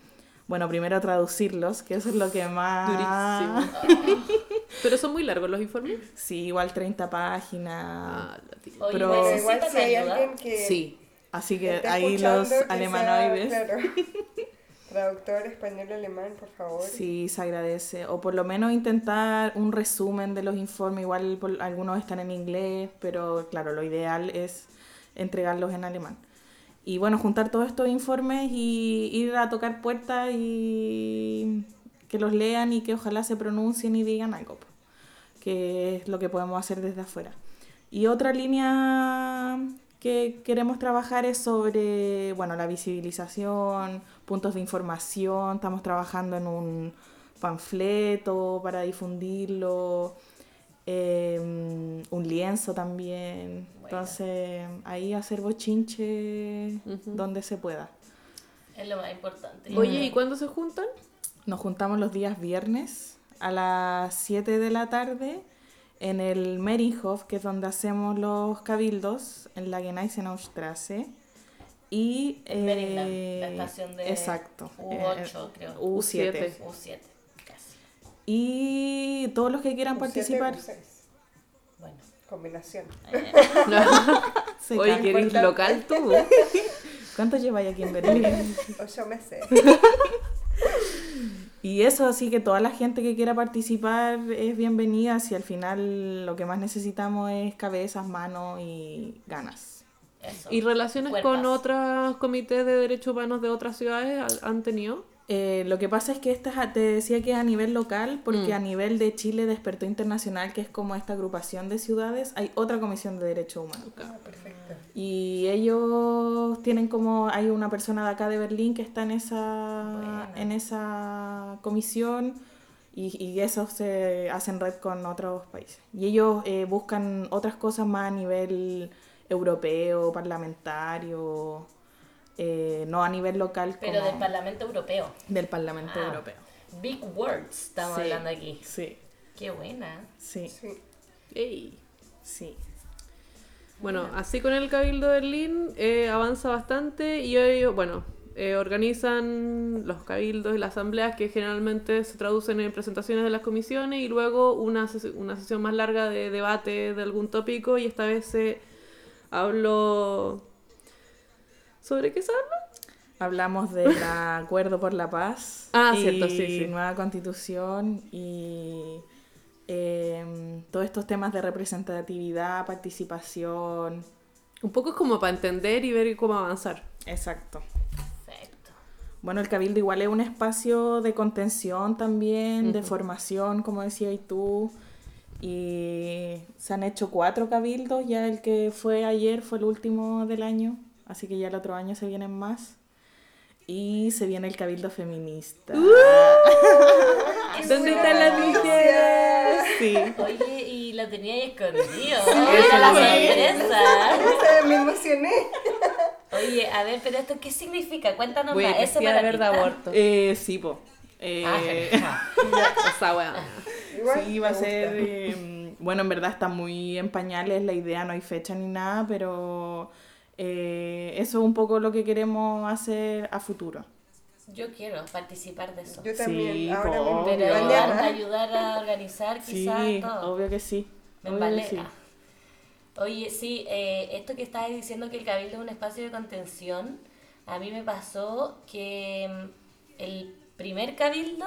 bueno, primero traducirlos, que eso es lo que más... Durísimo. Pero son muy largos los informes. Sí, igual 30 páginas. Ah, la. Oye, Pero- igual ¿necesitan si hay ayuda? alguien que Sí. Así que ahí los que sea, alemanoides. claro, traductor español-alemán, por favor. Sí, se agradece. O por lo menos intentar un resumen de los informes. Igual algunos están en inglés, pero claro, lo ideal es entregarlos en alemán. Y bueno, juntar todos estos informes y ir a tocar puertas y que los lean y que ojalá se pronuncien y digan algo, que es lo que podemos hacer desde afuera. Y otra línea que queremos trabajar es sobre, bueno, la visibilización, puntos de información. Estamos trabajando en un panfleto para difundirlo, eh, un lienzo también. Entonces, ahí hacer bochinche donde se pueda. Es lo más importante. Oye, ¿y cuándo se juntan? Nos juntamos los días viernes a las 7 de la tarde en el Merinhof, que es donde hacemos los cabildos, en la Geneisenaustrasse. Y. Merinland, eh, la estación de Exacto. U8, eh, creo. U7. U7, casi. Y todos los que quieran U7, participar. U6. Bueno. Combinación. se Oye, caen. que eres local tú. ¿Cuánto lleváis aquí en Berlín? Ocho meses. Y eso, así que toda la gente que quiera participar es bienvenida. Si al final lo que más necesitamos es cabezas, manos y ganas. Eso. ¿Y relaciones con otros comités de derechos humanos de otras ciudades ha- han tenido? Eh, lo que pasa es que esta te decía que es a nivel local, porque Mm. a nivel de Chile de Experto Internacional, que es como esta agrupación de ciudades, hay otra comisión de derechos humanos. Ah, perfecto. Y ellos tienen como, hay una persona de acá de Berlín que está en esa, en esa comisión y, y eso se hacen red con otros países. Y ellos eh, buscan otras cosas más a nivel europeo, parlamentario, eh, no a nivel local Pero como del Parlamento Europeo. del Parlamento Ah. Europeo. Big words estamos Sí, hablando aquí. Sí, Qué buena. sí, Sí. Ey. sí. Bueno, así con el Cabildo de Berlín eh, avanza bastante y hoy, bueno, eh, organizan los cabildos y las asambleas que generalmente se traducen en presentaciones de las comisiones y luego una, ses- una sesión más larga de debate de algún tópico y esta vez se habló... ¿Sobre qué se habla? Hablamos del acuerdo por la paz. Ah, y cierto, sí, sí. Nueva constitución y em, todos estos temas de representatividad, participación. Un poco es como para entender y ver cómo avanzar. Exacto. Perfecto. Bueno, el Cabildo igual es un espacio de contención también, de formación, como decías tú. Y se han hecho cuatro cabildos, ya el que fue ayer fue el último del año, así que ya el otro año se vienen más. Y se viene el Cabildo Feminista. ¿Dónde están las mujeres? Sí. Oye, y lo tenía ahí escondido. eso Era la sorpresa. Esa, Me emocioné. Oye, a ver, pero esto, ¿qué significa? Cuéntanos Voy más. De para ti. aborto. Eh, sí, po. Eh, Ah, genial. Esa weá. Igual sí, va a ser. eh, bueno, en verdad está muy en pañales la idea, no hay fecha ni nada, pero eh, eso es un poco lo que queremos hacer a futuro. Yo quiero participar de eso. Yo también. Sí, ahora mismo. Pero a- ayudar a organizar Sí, quizás todo. obvio que sí. Me embalé. sí. Oye, sí, eh, esto que estabas diciendo que el cabildo es un espacio de contención, a mí me pasó que mm, el primer cabildo,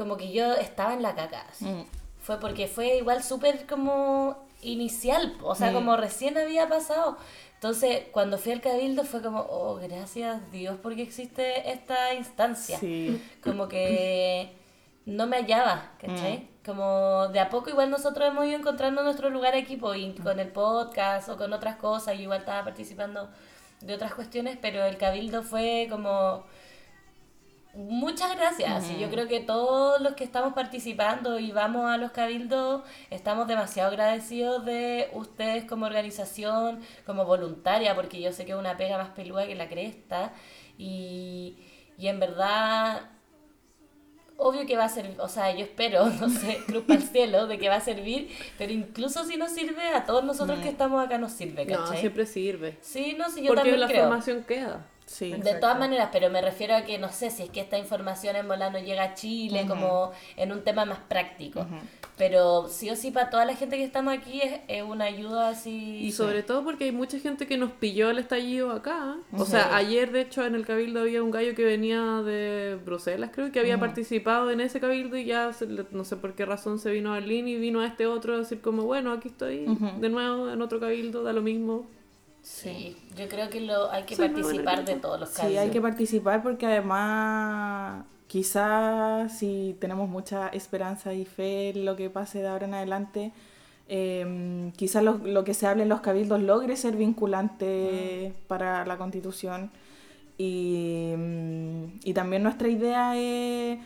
como que yo estaba en la caca. Mm. Fue porque fue igual súper como inicial, o sea, Mm. como recién había pasado. Entonces, cuando fui al cabildo fue como, oh, gracias Dios porque existe esta instancia Sí. como que no me hallaba, ¿cachai? Como de a poco igual nosotros hemos ido encontrando nuestro lugar equipo y con el podcast o con otras cosas, yo igual estaba participando de otras cuestiones, pero el cabildo fue como muchas gracias. Y yo creo que todos los que estamos participando y vamos a los cabildos estamos demasiado agradecidos de ustedes como organización, como voluntaria, porque yo sé que es una pega más peluda que la cresta. Y, y en verdad, obvio que va a servir, o sea, yo espero, no sé, cruz para el cielo, de que va a servir, pero incluso si nos sirve, a todos nosotros que estamos acá nos sirve, No, ¿cachai? siempre sirve. Sí, no, sí, yo Porque también la creo. formación queda. Sí. De todas maneras, pero me refiero a que no sé si es que esta información en volano llega a Chile como en un tema más práctico. Pero sí o sí para toda la gente que estamos aquí es, es una ayuda así. Y sobre todo porque hay mucha gente que nos pilló el estallido acá. O sea, ayer de hecho en el cabildo había un gallo que venía de Bruselas, creo, que había participado en ese cabildo y ya se no sé por qué razón se vino a Berlín y vino a este otro a decir como, bueno, aquí estoy de nuevo en otro cabildo, da lo mismo. Sí, yo creo que lo, hay que Sí, participar de todos los Sí, cabildos. hay que participar porque además quizás si tenemos mucha esperanza y fe en lo que pase de ahora en adelante, eh, quizás lo, lo que se hable en los cabildos logre ser vinculante Mm. para la constitución. Y, mm, y también nuestra idea es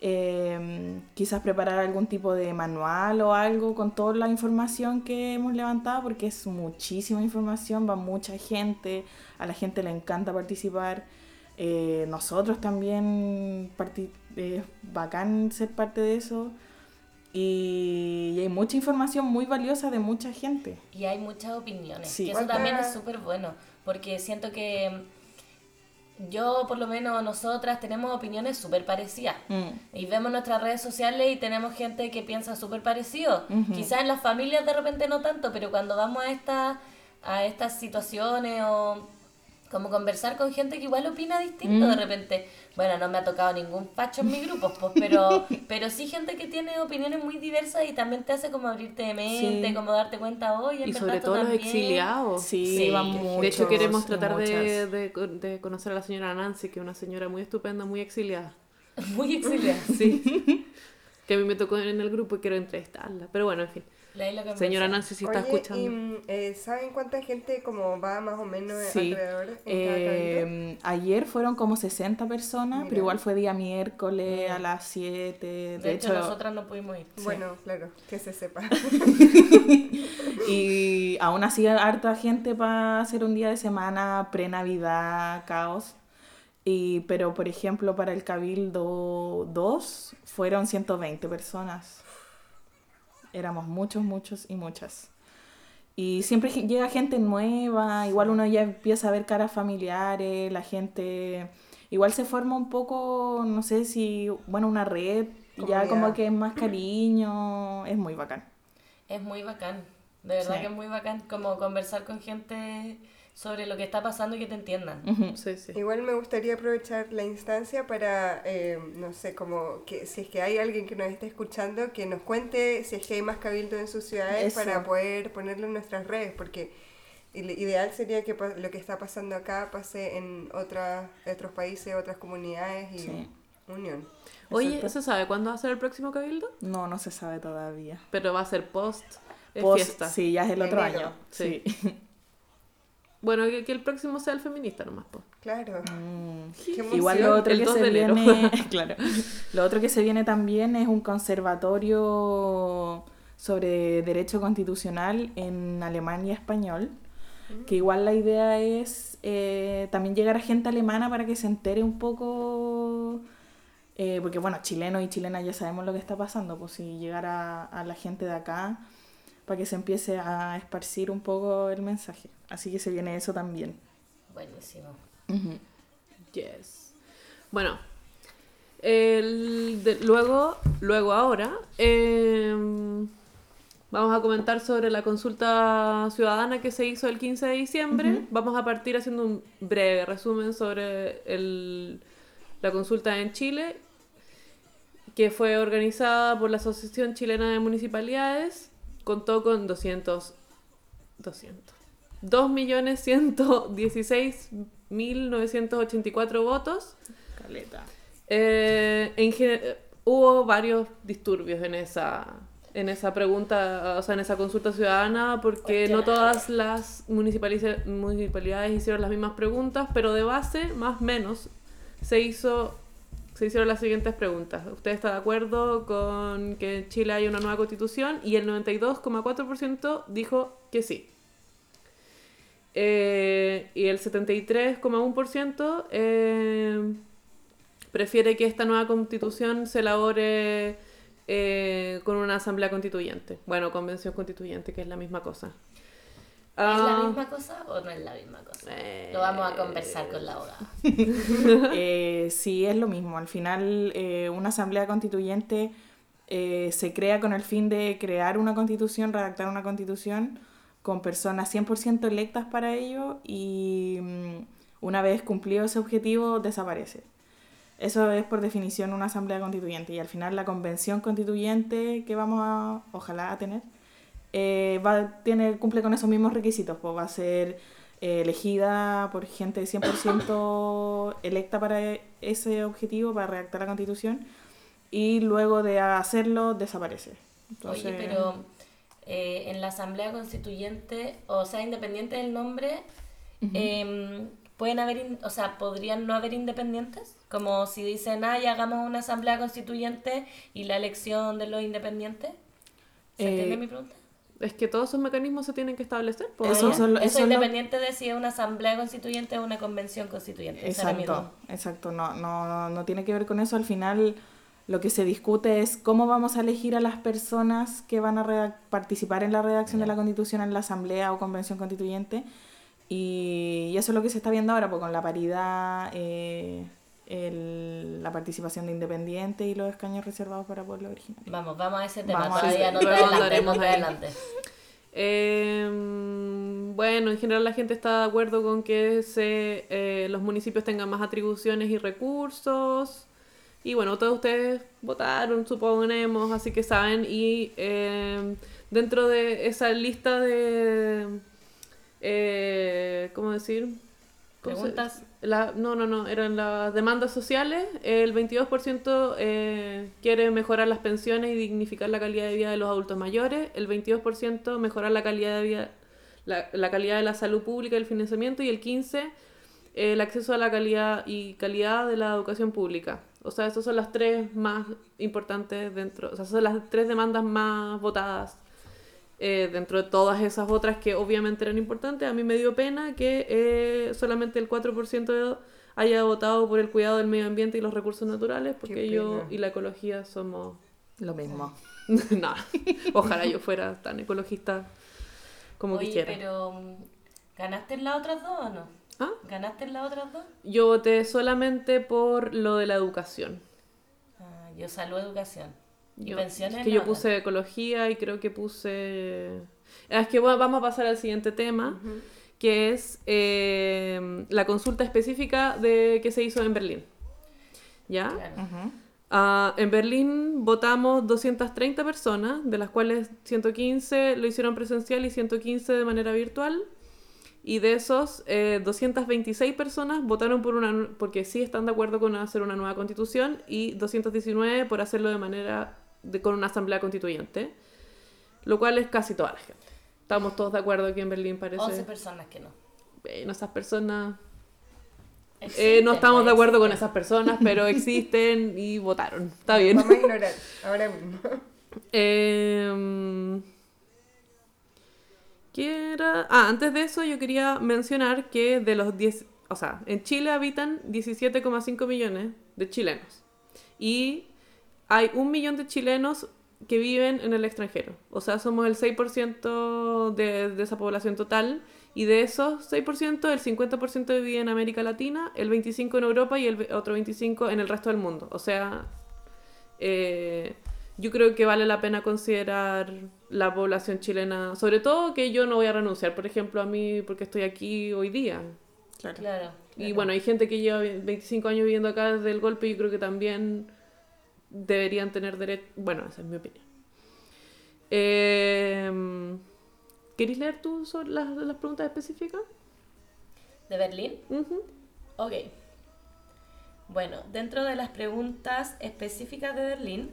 eh, quizás preparar algún tipo de manual o algo con toda la información que hemos levantado, porque es muchísima información, va mucha gente, a la gente le encanta participar. Eh, nosotros también, es bacán ser parte de eso. Y, y hay mucha información muy valiosa de mucha gente. Y hay muchas opiniones. Sí. Que eso ¿Cuántas- también es súper bueno. Porque siento que yo, por lo menos nosotras, tenemos opiniones súper parecidas. Mm. Y vemos nuestras redes sociales y tenemos gente que piensa súper parecido. Quizás en las familias de repente no tanto, pero cuando vamos a, esta, a estas situaciones o como conversar con gente que igual opina distinto Mm. de repente. Bueno, no me ha tocado ningún facho en mi grupo, pues, pero, pero sí gente que tiene opiniones muy diversas y también te hace como abrirte de mente, Sí. como darte cuenta, en Y sobre todo los también". exiliados. Sí, Sí. muchos. De hecho, queremos tratar de, de, de conocer a la señora Nancy, que es una señora muy estupenda, muy exiliada. Muy exiliada. Sí. que a mí me tocó en el grupo y quiero entrevistarla. Pero bueno, en fin. Señora. Nancy, si está escuchando. ¿y eh, saben cuánta gente como va más o menos Sí. alrededor en cada cabildo? Eh, ayer fueron como 60 personas, Mira. pero igual fue día miércoles a las 7. De, De, hecho, hecho, nosotras no pudimos ir. Bueno, claro, que se sepa. y aún así harta gente para hacer un día de semana, pre-Navidad, caos. Y, pero, por ejemplo, para el Cabildo 2 fueron 120 personas. Éramos muchos, muchos y muchas. Y siempre llega gente nueva, igual uno ya empieza a ver caras familiares, la gente... Igual se forma un poco, no sé si, bueno, una red, ya como que es más cariño, es muy bacán. Es muy bacán. De verdad Sí. que es muy bacán como conversar con gente sobre lo que está pasando y que te entiendan. Ujú. Sí, sí. Igual me gustaría aprovechar la instancia para, eh, no sé, como que si es que hay alguien que nos esté escuchando, que nos cuente si es que hay más cabildos en sus ciudades Eso. para poder ponerlo en nuestras redes, porque ideal sería que lo que está pasando acá pase en otras, otros países, otras comunidades y Sí. unión. Oye. ¿se sabe cuándo va a ser el próximo cabildo? No, no se sabe todavía. Pero va a ser post Post- fiesta. Sí, ya es el otro Enero. año. Sí. Sí. Bueno, que, que el próximo sea el feminista nomás, pues. Claro. Mm. Igual lo otro El que 2 se de enero. viene, claro. Lo otro que se viene también es un conservatorio sobre derecho constitucional en alemán y español. Que igual la idea es eh, también llegar a gente alemana para que se entere un poco. eh, porque bueno, chilenos y chilenas ya sabemos lo que está pasando, pues si llegar a, a la gente de acá para que se empiece a esparcir un poco el mensaje. Así que se viene eso también. Buenísimo. Yes. Bueno, el de- luego, luego ahora, em, vamos a comentar sobre la consulta ciudadana que se hizo el 15 de diciembre. Vamos a partir haciendo un breve resumen sobre el- la consulta en Chile, que fue organizada por la Asociación Chilena de Municipalidades. Contó con 200... 200. 2.116.984 votos. Caleta. Eh, en hubo varios disturbios en esa, en esa pregunta, o sea, en esa consulta ciudadana, porque no todas las municipalidades hicieron las mismas preguntas, pero de base, más o menos, se hizo se hicieron las siguientes preguntas. ¿Usted está de acuerdo con que en Chile haya una nueva constitución? Y el 92,4% dijo que sí. Eh, y el 73,1% eh, prefiere que esta nueva constitución se elabore eh, con una asamblea constituyente. Bueno, convención constituyente, que es la misma cosa. ¿Es la Ah, misma cosa o no es la misma cosa? Eh, Lo vamos a conversar con la abogada. Eh, sí, es lo mismo. Al final, eh, una asamblea constituyente eh, se crea con el fin de crear una constitución, redactar una constitución con personas 100% electas para ello y mm, una vez cumplido ese objetivo desaparece. Eso es por definición una asamblea constituyente y al final la convención constituyente que vamos a, ojalá, a tener, eh, va a tener, cumple con esos mismos requisitos, pues va a ser eh, elegida por gente 100% electa para ese objetivo, para redactar la constitución, y luego de hacerlo desaparece. Entonces, Oye, pero eh, en la Asamblea Constituyente, o sea, independiente del nombre, em, pueden haber, o sea, podrían no haber independientes, como si dicen, ya hagamos una Asamblea Constituyente y la elección de los independientes. ¿Se Eh, entiende mi pregunta? Es que todos esos mecanismos se tienen que establecer. pues, Eso Eso eso es lo- independiente de si es una Asamblea Constituyente o una Convención Constituyente. Exacto, exacto. No, no, no, no tiene que ver con eso. Al final lo que se discute es cómo vamos a elegir a las personas que van a redac- participar en la redacción de la Constitución en la Asamblea o Convención Constituyente. Y, y eso es lo que se está viendo ahora, pues, con la paridad, eh, el- la participación de independientes y los escaños reservados para pueblos originarios. Vamos, vamos a ese tema. Vamos a Todavía ese- no te andaremos no te ahí. adelantes. Eh, bueno, en general la gente está de acuerdo con que se, eh, los municipios tengan más atribuciones y recursos. Y bueno, todos ustedes votaron, suponemos, así que saben. Y eh, dentro de esa lista de... Eh, ¿Cómo decir? ¿Cómo se- Preguntas. la- no, no, no, eran las demandas sociales. El 22% eh, quiere mejorar las pensiones y dignificar la calidad de vida de los adultos mayores. El 22% mejorar la calidad de vida, la, la calidad de la salud pública y el financiamiento. Y el 15% el acceso a la calidad y calidad de la educación pública. O sea, esas son las tres más importantes dentro, o sea, son las tres demandas más votadas eh, dentro de todas esas otras que obviamente eran importantes. A mí me dio pena que eh, solamente el 4% haya votado por el cuidado del medio ambiente y los recursos naturales, porque yo y la ecología somos... Lo mismo. no, ojalá yo fuera tan ecologista como Oye, quisiera. pero mm, ¿ganaste en las otras dos o no? ¿Ah? ¿Ganaste en las otras dos? Yo voté solamente por lo de la educación. Ah, yo salud educación. ¿Y Yo- pensiones? es que yo puse ecología y creo que puse... Ah, Es que bueno, vamos a pasar al siguiente tema, que es eh, la consulta específica de que se hizo en Berlín. ¿Ya? Claro. Ah, en Berlín votamos 230 personas, de las cuales 115 lo hicieron presencial y 115 de manera virtual. Y de esos, eh, 226 personas votaron por una, porque sí están de acuerdo con hacer una nueva constitución y 219 por hacerlo de manera de, con una asamblea constituyente, lo cual es casi toda la gente. Estamos todos de acuerdo que en Berlín parece... 11 personas que no. Bueno, esas personas... eh, Existen, no estamos de acuerdo con esas personas, pero existen y votaron. Está bien. Vamos a ignorar ahora mismo. Eh, ¿qué era? Ah, antes de eso yo quería mencionar que de los 10, o sea, en Chile habitan 17,5 millones de chilenos y hay un millón de chilenos que viven en el extranjero. O sea, somos el 6% de, de esa población total y de esos 6%, el 50% vive en América Latina, el 25% en Europa y el otro 25% en el resto del mundo. O sea, eh, yo creo que vale la pena considerar la población chilena, sobre todo que yo no voy a renunciar, por ejemplo, a mí porque estoy aquí hoy día. Claro. Claro. Y bueno, hay gente que lleva 25 años viviendo acá desde el golpe y yo creo que también deberían tener derecho. Bueno, esa es mi opinión. Eh, ¿Queréis leer tú sobre las, las preguntas específicas? ¿De Berlín? Ujú. Ok. Bueno, dentro de las preguntas específicas de Berlín,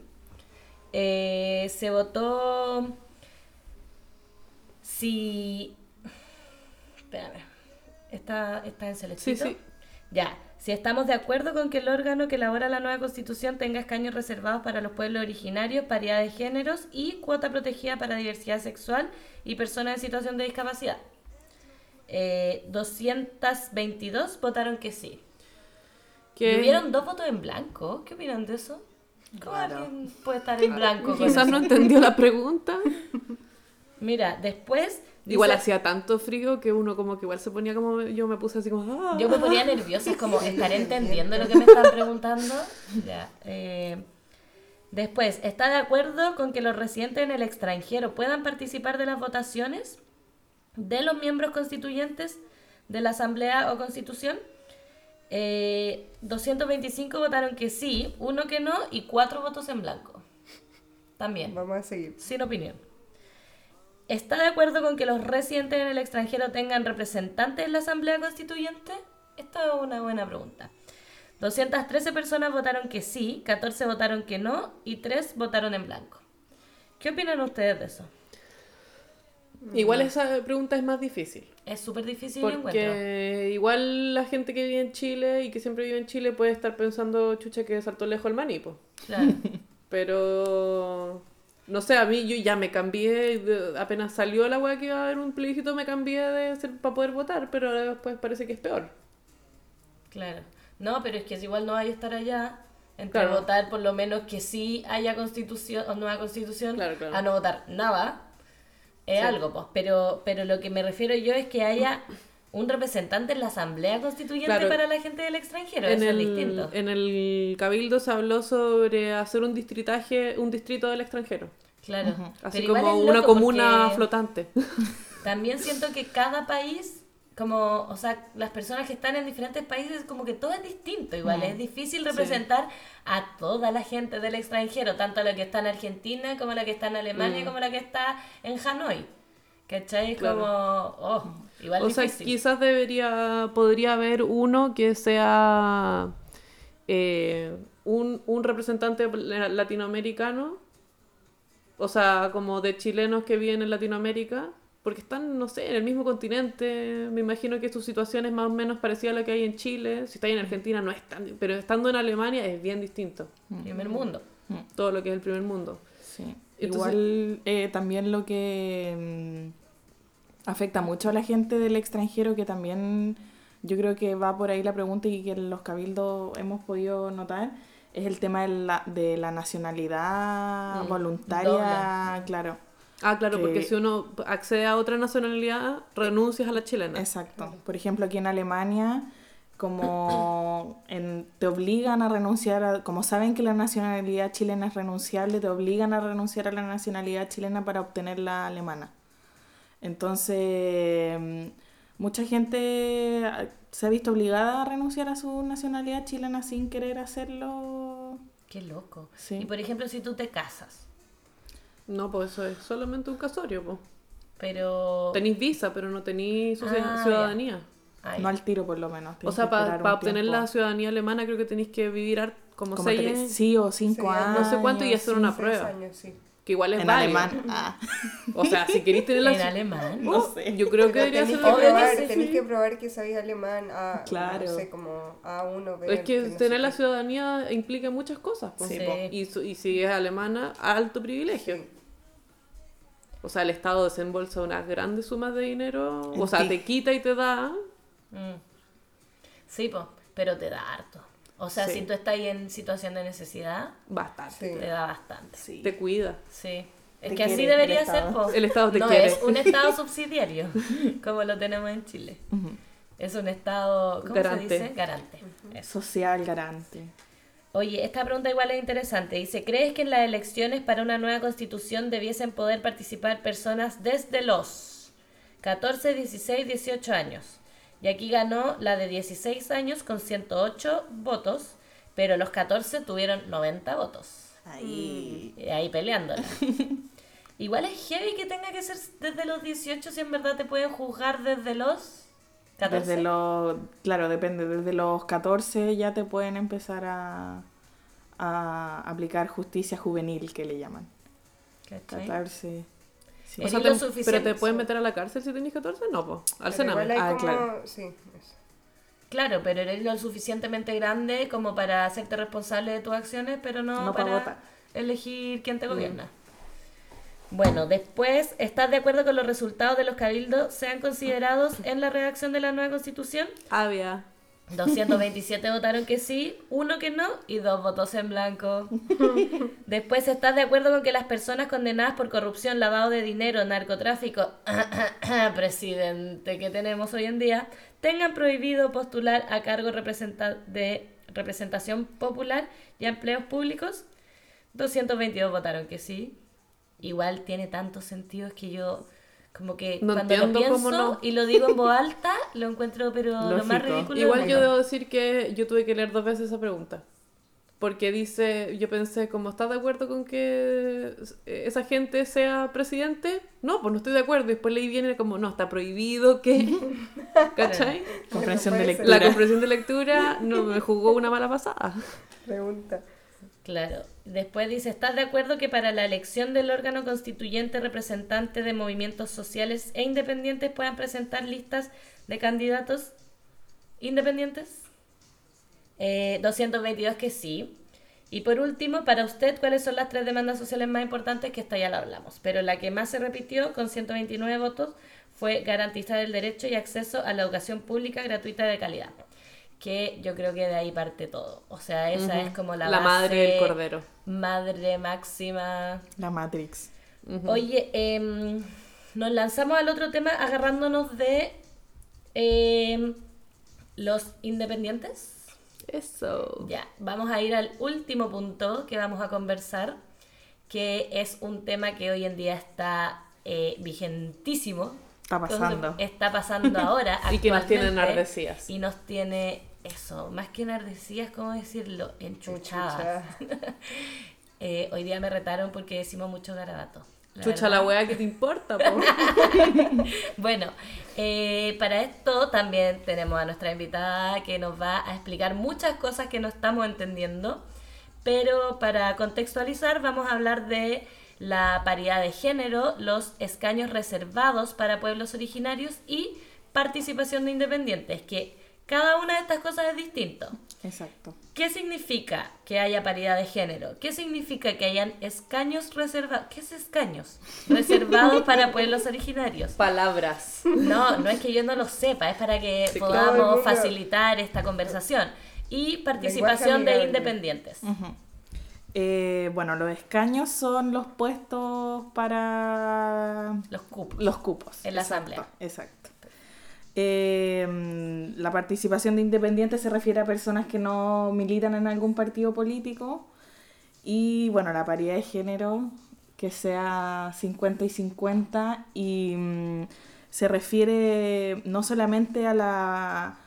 eh, se votó si... Espérame. ¿Está, está en Sí, selección? sí. Ya. Si estamos de acuerdo con que el órgano que elabora la nueva constitución tenga escaños reservados para los pueblos originarios, paridad de géneros y cuota protegida para diversidad sexual y personas en situación de discapacidad. Eh, 222 votaron que sí. Que Y hubieron dos votos en blanco. ¿Qué opinan de eso? ¿Cómo Raro. alguien puede estar en blanco? Quizás no entendió la pregunta. Mira, después... Igual dice- hacía tanto frío que uno como que igual se ponía como... Yo me puse así como... "Ah". Yo me ponía nerviosa, es como, ¿estaré entendiendo lo que me están preguntando? Ya. eh, Después, ¿está de acuerdo con que los residentes en el extranjero puedan participar de las votaciones de los miembros constituyentes de la Asamblea o Constitución? Eh, 225 votaron que sí, uno que no y cuatro votos en blanco. También. Vamos a seguir. Sin opinión. ¿Está de acuerdo con que los residentes en el extranjero tengan representantes en la Asamblea Constituyente? Esta es una buena pregunta. 213 personas votaron que sí, 14 votaron que no y 3 votaron en blanco. ¿Qué opinan ustedes de eso? Igual esa pregunta es más difícil. Es súper difícil. Porque igual la gente que vive en Chile y que siempre vive en Chile puede estar pensando, chucha, que saltó lejos el maní, po. Claro. Pero no sé, a mí yo ya me cambié, apenas salió la weá que iba a haber un plebiscito, me cambié de ser para poder votar, pero ahora después parece que es peor. Claro. No, pero es que si igual no hay estar allá, entre Claro. votar por lo menos que sí haya constitución o nueva constitución, Claro, claro. a no votar nada, es Sí. algo, pues. Pero, pero lo que me refiero yo es que haya un representante en la asamblea constituyente Claro. para la gente del extranjero, En eso el, es distinto. en el Cabildo se habló sobre hacer un distritaje, un distrito del extranjero. Claro. Así Pero como una comuna flotante. También siento que cada país, como, o sea, las personas que están en diferentes países, como que todo es distinto igual. Mm. Es difícil representar a toda la gente del extranjero, tanto la que está en Argentina, como la que está en Alemania, Mm. como la que está en Hanoi. ¿Cachai? Claro. como, oh, igual o sea, difícil. quizás debería, podría haber uno que sea eh, un, un representante la- latinoamericano, o sea, como de chilenos que viven en Latinoamérica, porque están, no sé, en el mismo continente, me imagino que su situación es más o menos parecida a la que hay en Chile, si está en Argentina no es tan, pero estando en Alemania es bien distinto, Primer mundo. todo lo que es el primer mundo. Sí. Entonces- Igual eh, también lo que mm, afecta mucho a la gente del extranjero, que también yo creo que va por ahí la pregunta y que en los cabildos hemos podido notar, es el tema de la, de la nacionalidad Mm, voluntaria, claro. Ah, claro, Que- porque si uno accede a otra nacionalidad, renuncias a la chilena. Exacto. Por ejemplo, aquí en Alemania, como en- te obligan a renunciar, a- como saben que la nacionalidad chilena es renunciable, te obligan a renunciar a la nacionalidad chilena para obtener la alemana. Entonces, mucha gente ah, se ha visto obligada a renunciar a su nacionalidad chilena sin querer hacerlo. Qué loco. Sí. Y por ejemplo, si tú te casas, No, pues eso es solamente un casorio, pues. pero... Tenéis visa, pero no tenéis Ah, ciudadanía. Ay, No al tiro, por lo menos. O sea, que para obtener tiempo. la ciudadanía alemana creo que tenéis que vivir como, Como seis tres- años. sí, o cinco años. No sé cuánto y hacer una Seis prueba. años, sí. Que igual es En válido. alemán. Ah. O sea, si queréis tener la en alemán. No sé. Yo creo que Pero debería tenéis ser que que probar, sí. tenéis que probar que sabéis alemán a, Claro. no sé, como A1, B. Es que no tener la qué. ciudadanía implica muchas cosas. po. Sí. Y, y si es alemana, alto privilegio. O sea, el Estado desembolsa unas grandes sumas de dinero. O sea, te quita y te da. Mm. Sí, po, pero te da harto. O sea, Sí. si tú estás ahí en situación de necesidad, Bastante. Sí. te da bastante. Sí. Te cuida. Sí. Es que así el debería ser, po. El Estado te no quiere. es un Estado subsidiario, como lo tenemos en Chile. Es un Estado, ¿cómo Garante. se dice? Garante. Social garante. Oye, esta pregunta igual es interesante. Dice, ¿crees que en las elecciones para una nueva constitución debiesen poder participar personas desde los 14, 16, 18 años? Y aquí ganó la de 16 años con 108 votos, pero los 14 tuvieron 90 votos. Ahí. Y ahí peleándola. Igual es heavy que tenga que ser desde los 18 si en verdad te pueden juzgar desde los 14. Desde los, claro, depende, desde los 14 ya te pueden empezar a, a aplicar justicia juvenil, que le llaman. ¿Cachai? 14. Sí. Eres O sea, lo te- suficiente- pero te pueden meter a la cárcel si tenés 14, no, pues. Al Sename. Ah, como- claro. Sí. Claro, pero eres lo suficientemente grande como para hacerte responsable de tus acciones, pero no, No para elegir quién te gobierna. Bueno, después, ¿estás de acuerdo con los resultados de los cabildos sean considerados en la redacción de la nueva constitución? Avia. 227 votaron que sí, uno que no y dos votos en blanco. Después, ¿estás de acuerdo con que las personas condenadas por corrupción, lavado de dinero, narcotráfico, presidente que tenemos hoy en día, tengan prohibido postular a cargo representa- de representación popular y empleos públicos? 222 votaron que sí. Igual tiene tantos sentidos que yo como que No cuando lo pienso cómo no. y lo digo en voz alta, lo encuentro pero lo más ridículo del Igual yo debo decir que yo tuve que leer dos veces esa pregunta. Porque dice, yo pensé, como estás de acuerdo con que esa gente sea presidente? No, pues no estoy de acuerdo. Y después leí bien y era como, no, está prohibido que... ¿Cachai? Comprensión No de puede ser. lectura. La comprensión de lectura no me jugó una mala pasada. Pregunta. Claro. Después dice, ¿estás de acuerdo que para la elección del órgano constituyente representante de movimientos sociales e independientes puedan presentar listas de candidatos independientes? Eh, 222 que sí. Y por último, para usted, ¿cuáles son las tres demandas sociales más importantes? Que esta ya la hablamos. Pero la que más se repitió, con 129 votos, fue garantizar el derecho y acceso a la educación pública gratuita de calidad. Que yo creo que de ahí parte todo. O sea, esa es como la, La madre del cordero. Madre máxima. La Matrix. Oye, em, nos lanzamos al otro tema agarrándonos de em, los independientes. Eso. Ya, vamos a ir al último punto que vamos a conversar, que es un tema que hoy en día está eh, vigentísimo. Está pasando. Está pasando ahora. Y que nos tiene enardecidas. Y nos tiene eso, más que enardecidas, ¿cómo decirlo? Enchuchadas. Eh, hoy día me retaron porque decimos mucho garabato. Chucha la weá que te importa, po. Bueno, eh, para esto también tenemos a nuestra invitada que nos va a explicar muchas cosas que no estamos entendiendo, pero para contextualizar vamos a hablar de la paridad de género, los escaños reservados para pueblos originarios y participación de independientes, que cada una de estas cosas es distinto. Exacto. ¿Qué significa que haya paridad de género? ¿Qué significa que hayan escaños reservados? ¿Qué es escaños? Reservados para pueblos originarios. Palabras. No, no es que yo no lo sepa, es para que Sí, podamos facilitar esta conversación. Y participación de independientes. Ujú. Eh, bueno, los escaños son los puestos para Los cupos. los cupos. En la Exacto, asamblea. Exacto. Eh, la participación de independientes se refiere a personas que no militan en algún partido político. Y bueno, la paridad de género, que sea 50 y 50. Y mm, se refiere no solamente a la,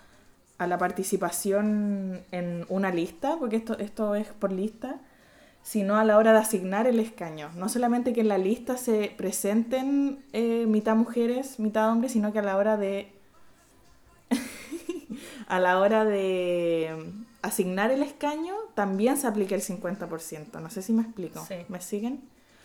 a la participación en una lista, porque esto, esto es por lista, sino a la hora de asignar el escaño. No solamente que en la lista se presenten eh, mitad mujeres, mitad hombres, sino que a la hora de a la hora de asignar el escaño también se aplica el 50%. No sé si me explico. Sí. ¿Me siguen?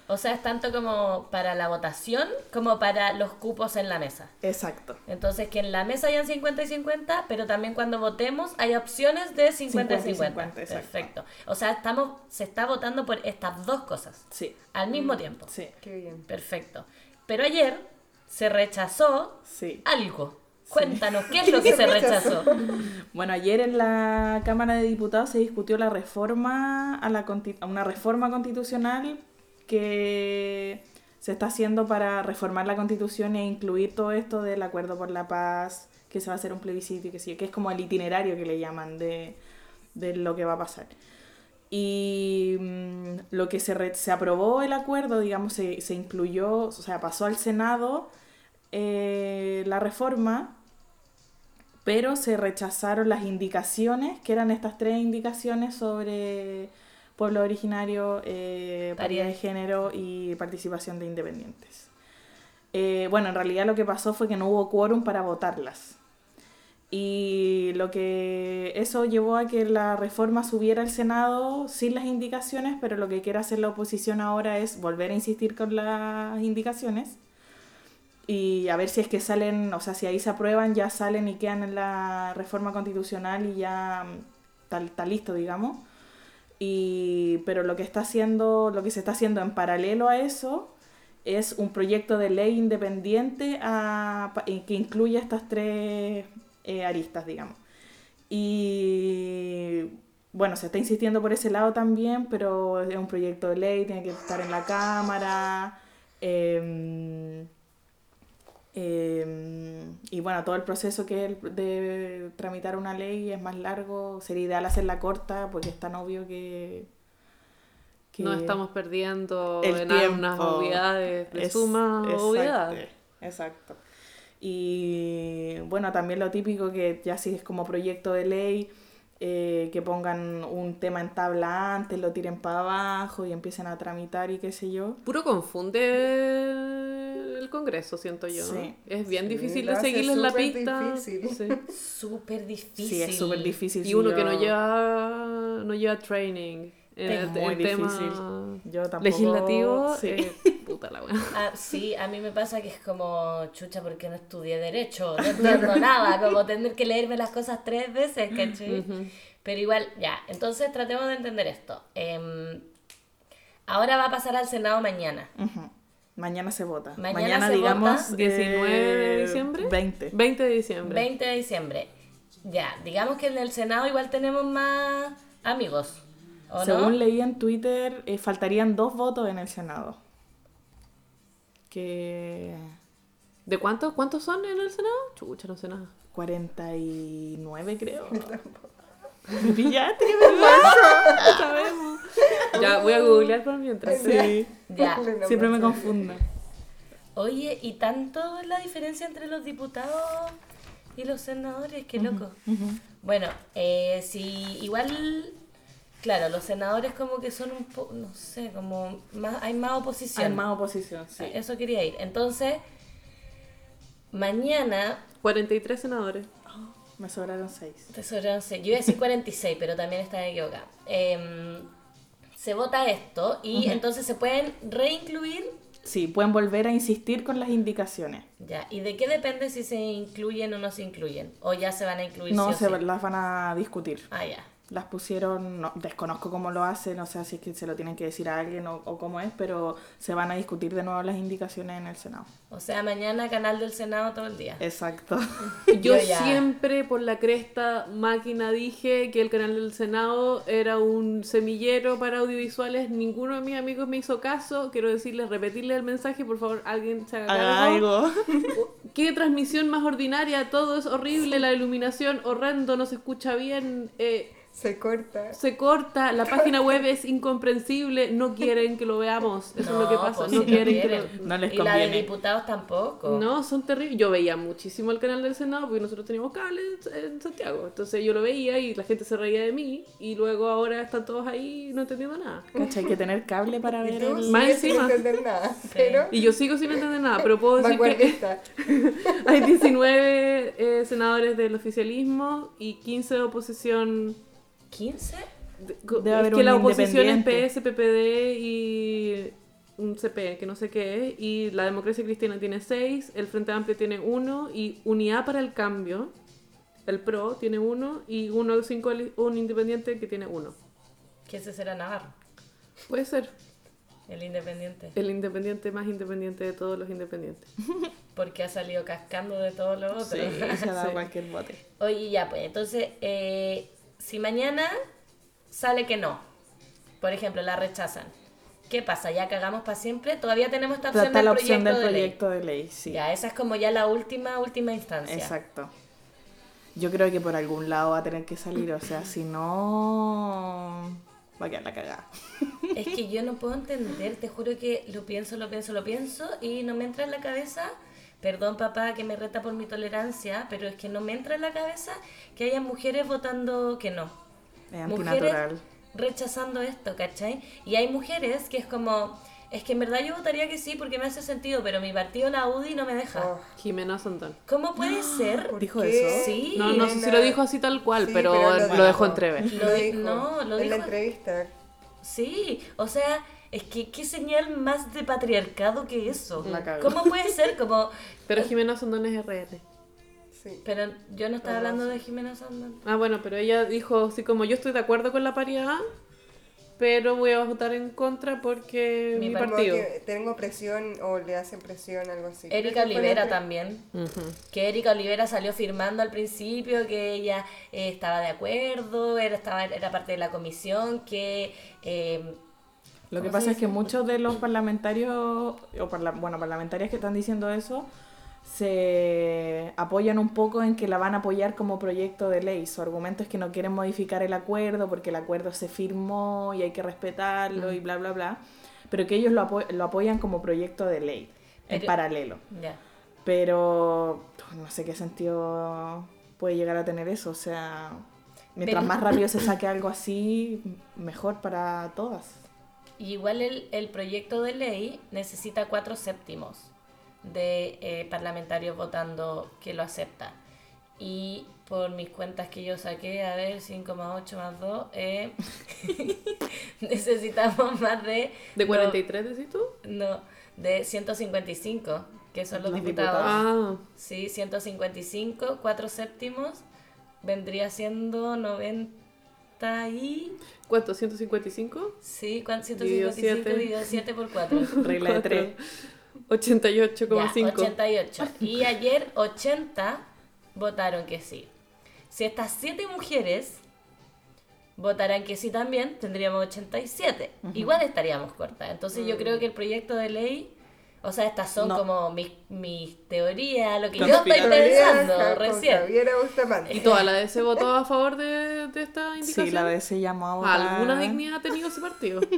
O sea, es tanto como para la votación como para los cupos en la mesa. Exacto. Entonces, que en la mesa hayan 50 y 50, pero también cuando votemos hay opciones de 50 y 50 y 50. 50, exacto. Perfecto. O sea, estamos, se está votando por estas dos cosas Sí. al mismo tiempo. Sí. Qué bien. Perfecto. Pero ayer se rechazó Sí. algo. Cuéntanos, ¿qué es lo que se rechazó? Bueno, ayer en la Cámara de Diputados se discutió la reforma a, la una reforma constitucional que se está haciendo para reformar la constitución e incluir todo esto del acuerdo por la paz, que se va a hacer un plebiscito y que sí, que es como el itinerario que le llaman de, de lo que va a pasar. Y mm, lo que se, se aprobó el acuerdo, digamos, se, se incluyó, o sea, pasó al Senado eh, la reforma, pero se rechazaron las indicaciones, que eran estas tres indicaciones sobre pueblo originario, eh, paridad de género y participación de independientes. Eh, bueno, en realidad lo que pasó fue que no hubo quórum para votarlas. Y lo que eso llevó a que la reforma subiera al Senado sin las indicaciones, pero lo que quiere hacer la oposición ahora es volver a insistir con las indicaciones y a ver si es que salen, o sea, si ahí se aprueban, ya salen y quedan en la reforma constitucional y ya mm, está, está listo, digamos. Y, pero lo que está haciendo, lo que se está haciendo en paralelo a eso es un proyecto de ley independiente a- que incluye estas tres eh, aristas, digamos. Y bueno, se está insistiendo por ese lado también, pero es un proyecto de ley, tiene que estar en la Cámara. em, em, y bueno, todo el proceso que es el de tramitar una ley es más largo. Sería ideal hacerla corta porque es tan obvio que... que No estamos perdiendo el en tiempo unas obviedades de es- suma exacto, obviedad. Exacto. Y bueno, también lo típico que ya si es como proyecto de ley, eh, que pongan un tema en tabla antes, lo tiren para abajo y empiecen a tramitar y qué sé yo. Puro confunde el Congreso, siento yo. Sí. Es bien Sí, difícil de hace seguirle la súper pista. difícil. Sí. Súper difícil. Sí, es súper difícil. Y uno que yo- no lleva, no lleva training. El, muy el tema difícil. Yo tampoco- legislativo, sí. eh, puta la wea. Ah, sí, a mí me pasa que es como, chucha, porque no estudié Derecho? No entiendo nada, como tener que leerme las cosas tres veces, ¿cachai? Pero igual, ya, entonces tratemos de entender esto. Em, ahora va a pasar al Senado mañana. Mañana se vota. Mañana Mañana, se digamos, vota. 19 de eh, diciembre. 20. 20 de diciembre. 20 de diciembre. Ya, digamos que en el Senado igual tenemos más amigos. ¿O no? Según leí en Twitter, eh, faltarían dos votos en el Senado. Que ¿De cuántos? ¿Cuántos son en el Senado? Chucha, no sé nada. 49 creo. Me pillaste, qué sabemos. Ya, voy a googlear por mientras. Sí. Ya. Siempre me confundo. Oye, ¿y tanto es la diferencia entre los diputados y los senadores? Qué loco. Bueno, eh, si igual, claro, los senadores como que son un poco, no sé, como más, hay más oposición. Hay más oposición, sí. Eso quería ir. Entonces, mañana, 43 senadores. Me sobraron 6. te sobraron seis. yo iba a decir 46, pero también estaba equivocada. Em, se vota esto y entonces se pueden reincluir Sí, pueden volver a insistir con las indicaciones. Ya, ¿y de qué depende si se incluyen o no se incluyen? ¿O ya se van a incluir No, sí o se sí? las van a discutir. Ah, ya. Las pusieron, no, desconozco cómo lo hacen, o sea, si es que se lo tienen que decir a alguien o, o cómo es, pero se van a discutir de nuevo las indicaciones en el Senado. O sea, mañana canal del Senado todo el día. Exacto. Yo, siempre por la cresta máquina dije que el canal del Senado era un semillero para audiovisuales. Ninguno de mis amigos me hizo caso. Quiero decirles, repetirles el mensaje, por favor, alguien se haga algo. Qué transmisión más ordinaria, todo es horrible, la iluminación horrendo, no se escucha bien, eh, Se corta. se corta, la página web es incomprensible, no quieren que lo veamos, eso es lo que pasa, pues no si quieren que quieren. lo... No les Y la de diputados tampoco. No, son terribles. Yo veía muchísimo el canal del Senado porque nosotros teníamos cable en- Santiago. Entonces yo lo veía y la gente se reía de mí. Y luego ahora están todos ahí no entendiendo nada. Cacha, hay que tener cable para Y ver el... Más sin encima. entender nada. Pero Y yo sigo sin entender nada, pero puedo decir que vanguardista. hay 19 eh, senadores del oficialismo y 15 de oposición. ¿15? de- co- Debe es haber que un la oposición es. PS, PPD y un CP, que no sé qué es. Y la democracia cristiana tiene 6, el Frente Amplio tiene 1 y Unidad para el Cambio, el PRO, tiene 1 y uno de cinco un independiente que tiene 1. Que ese será Navarro, Puede ser el independiente. el independiente más independiente de todos los independientes. Porque ha salido cascando de todos los otros. Sí, se ha dado Sí. cualquier bote. Oye, ya, pues entonces, eh, si mañana sale que no, por ejemplo, la rechazan, ¿qué pasa? ¿Ya cagamos para siempre? Todavía tenemos esta opción del la opción proyecto del de ley. proyecto de ley, sí. Ya, esa es como ya la última, última instancia. Exacto. Yo creo que por algún lado va a tener que salir, o sea, si no... Va a quedar la cagada. Es que yo no puedo entender, te juro que lo pienso, lo pienso, lo pienso y no me entra en la cabeza, perdón papá que me reta por mi tolerancia, pero es que no me entra en la cabeza que haya mujeres votando que no. Es Mujeres antinatural. rechazando esto, ¿cachai? Y hay mujeres que es como, es que en verdad yo votaría que sí porque me hace sentido, pero mi partido, la UDI, no me deja. Oh, Jimena Santón. ¿Cómo puede ser? ¿por ¿Dijo qué? eso? Sí. No, no sé si lo dijo así tal cual, Sí, pero, pero lo, lo dejó entrever. Lo Lo di- dijo no, lo en la entrevista. Sí, o sea, es que qué señal más de patriarcado que eso. La. ¿Cómo puede ser? Como, Pero Jimena Santón es RR. Sí. pero yo no estaba hablando de Jimena Sandón. Ah, bueno, pero ella dijo así como yo estoy de acuerdo con la paridad, pero voy a votar en contra porque Mi mi, partido. que tengo presión o le hacen presión, algo así. Erika Olivera también. Que Erika Olivera salió firmando al principio que ella eh, estaba de acuerdo, era, estaba, era parte de la comisión, que... eh, Lo que ¿cómo pasa es que dice? muchos de los parlamentarios, o parla- bueno, parlamentarias que están diciendo eso, se apoyan un poco en que la van a apoyar como proyecto de ley. Su argumento es que no quieren modificar el acuerdo porque el acuerdo se firmó y hay que respetarlo y bla, bla, bla. Pero que ellos lo, apo- lo apoyan como proyecto de ley, en Pero- paralelo. ya. Pero no sé qué sentido puede llegar a tener eso. O sea, mientras Pero- más rápido se saque algo así, mejor para todas. Y igual el, el proyecto de ley necesita cuatro séptimos de eh, parlamentarios votando que lo aceptan. Y por mis cuentas que yo saqué, a ver, 5 más 8 más 2, eh, necesitamos más de... ¿De no, 43 decís tú? No, de 155, que son los, Los diputados. Ah, Sí, 155, 4 séptimos, vendría siendo 90 y... ¿cuánto? ¿155? Sí, ¿cuánto? Dividido 155 siete. dividido 7 por 4. Regla de tres. 88,5. 88. Y ayer 80 votaron que sí. Si estas 7 mujeres votaran que sí también, tendríamos 87. Igual estaríamos cortas. Entonces yo creo que el proyecto de ley, o sea, estas son No. como mis, mis teorías, lo que yo estoy pensando Con recién. ¿Y toda la DC votó a favor de, de esta indicación? Sí, la vez se llamó a votar. ¿Alguna dignidad ha tenido ese partido?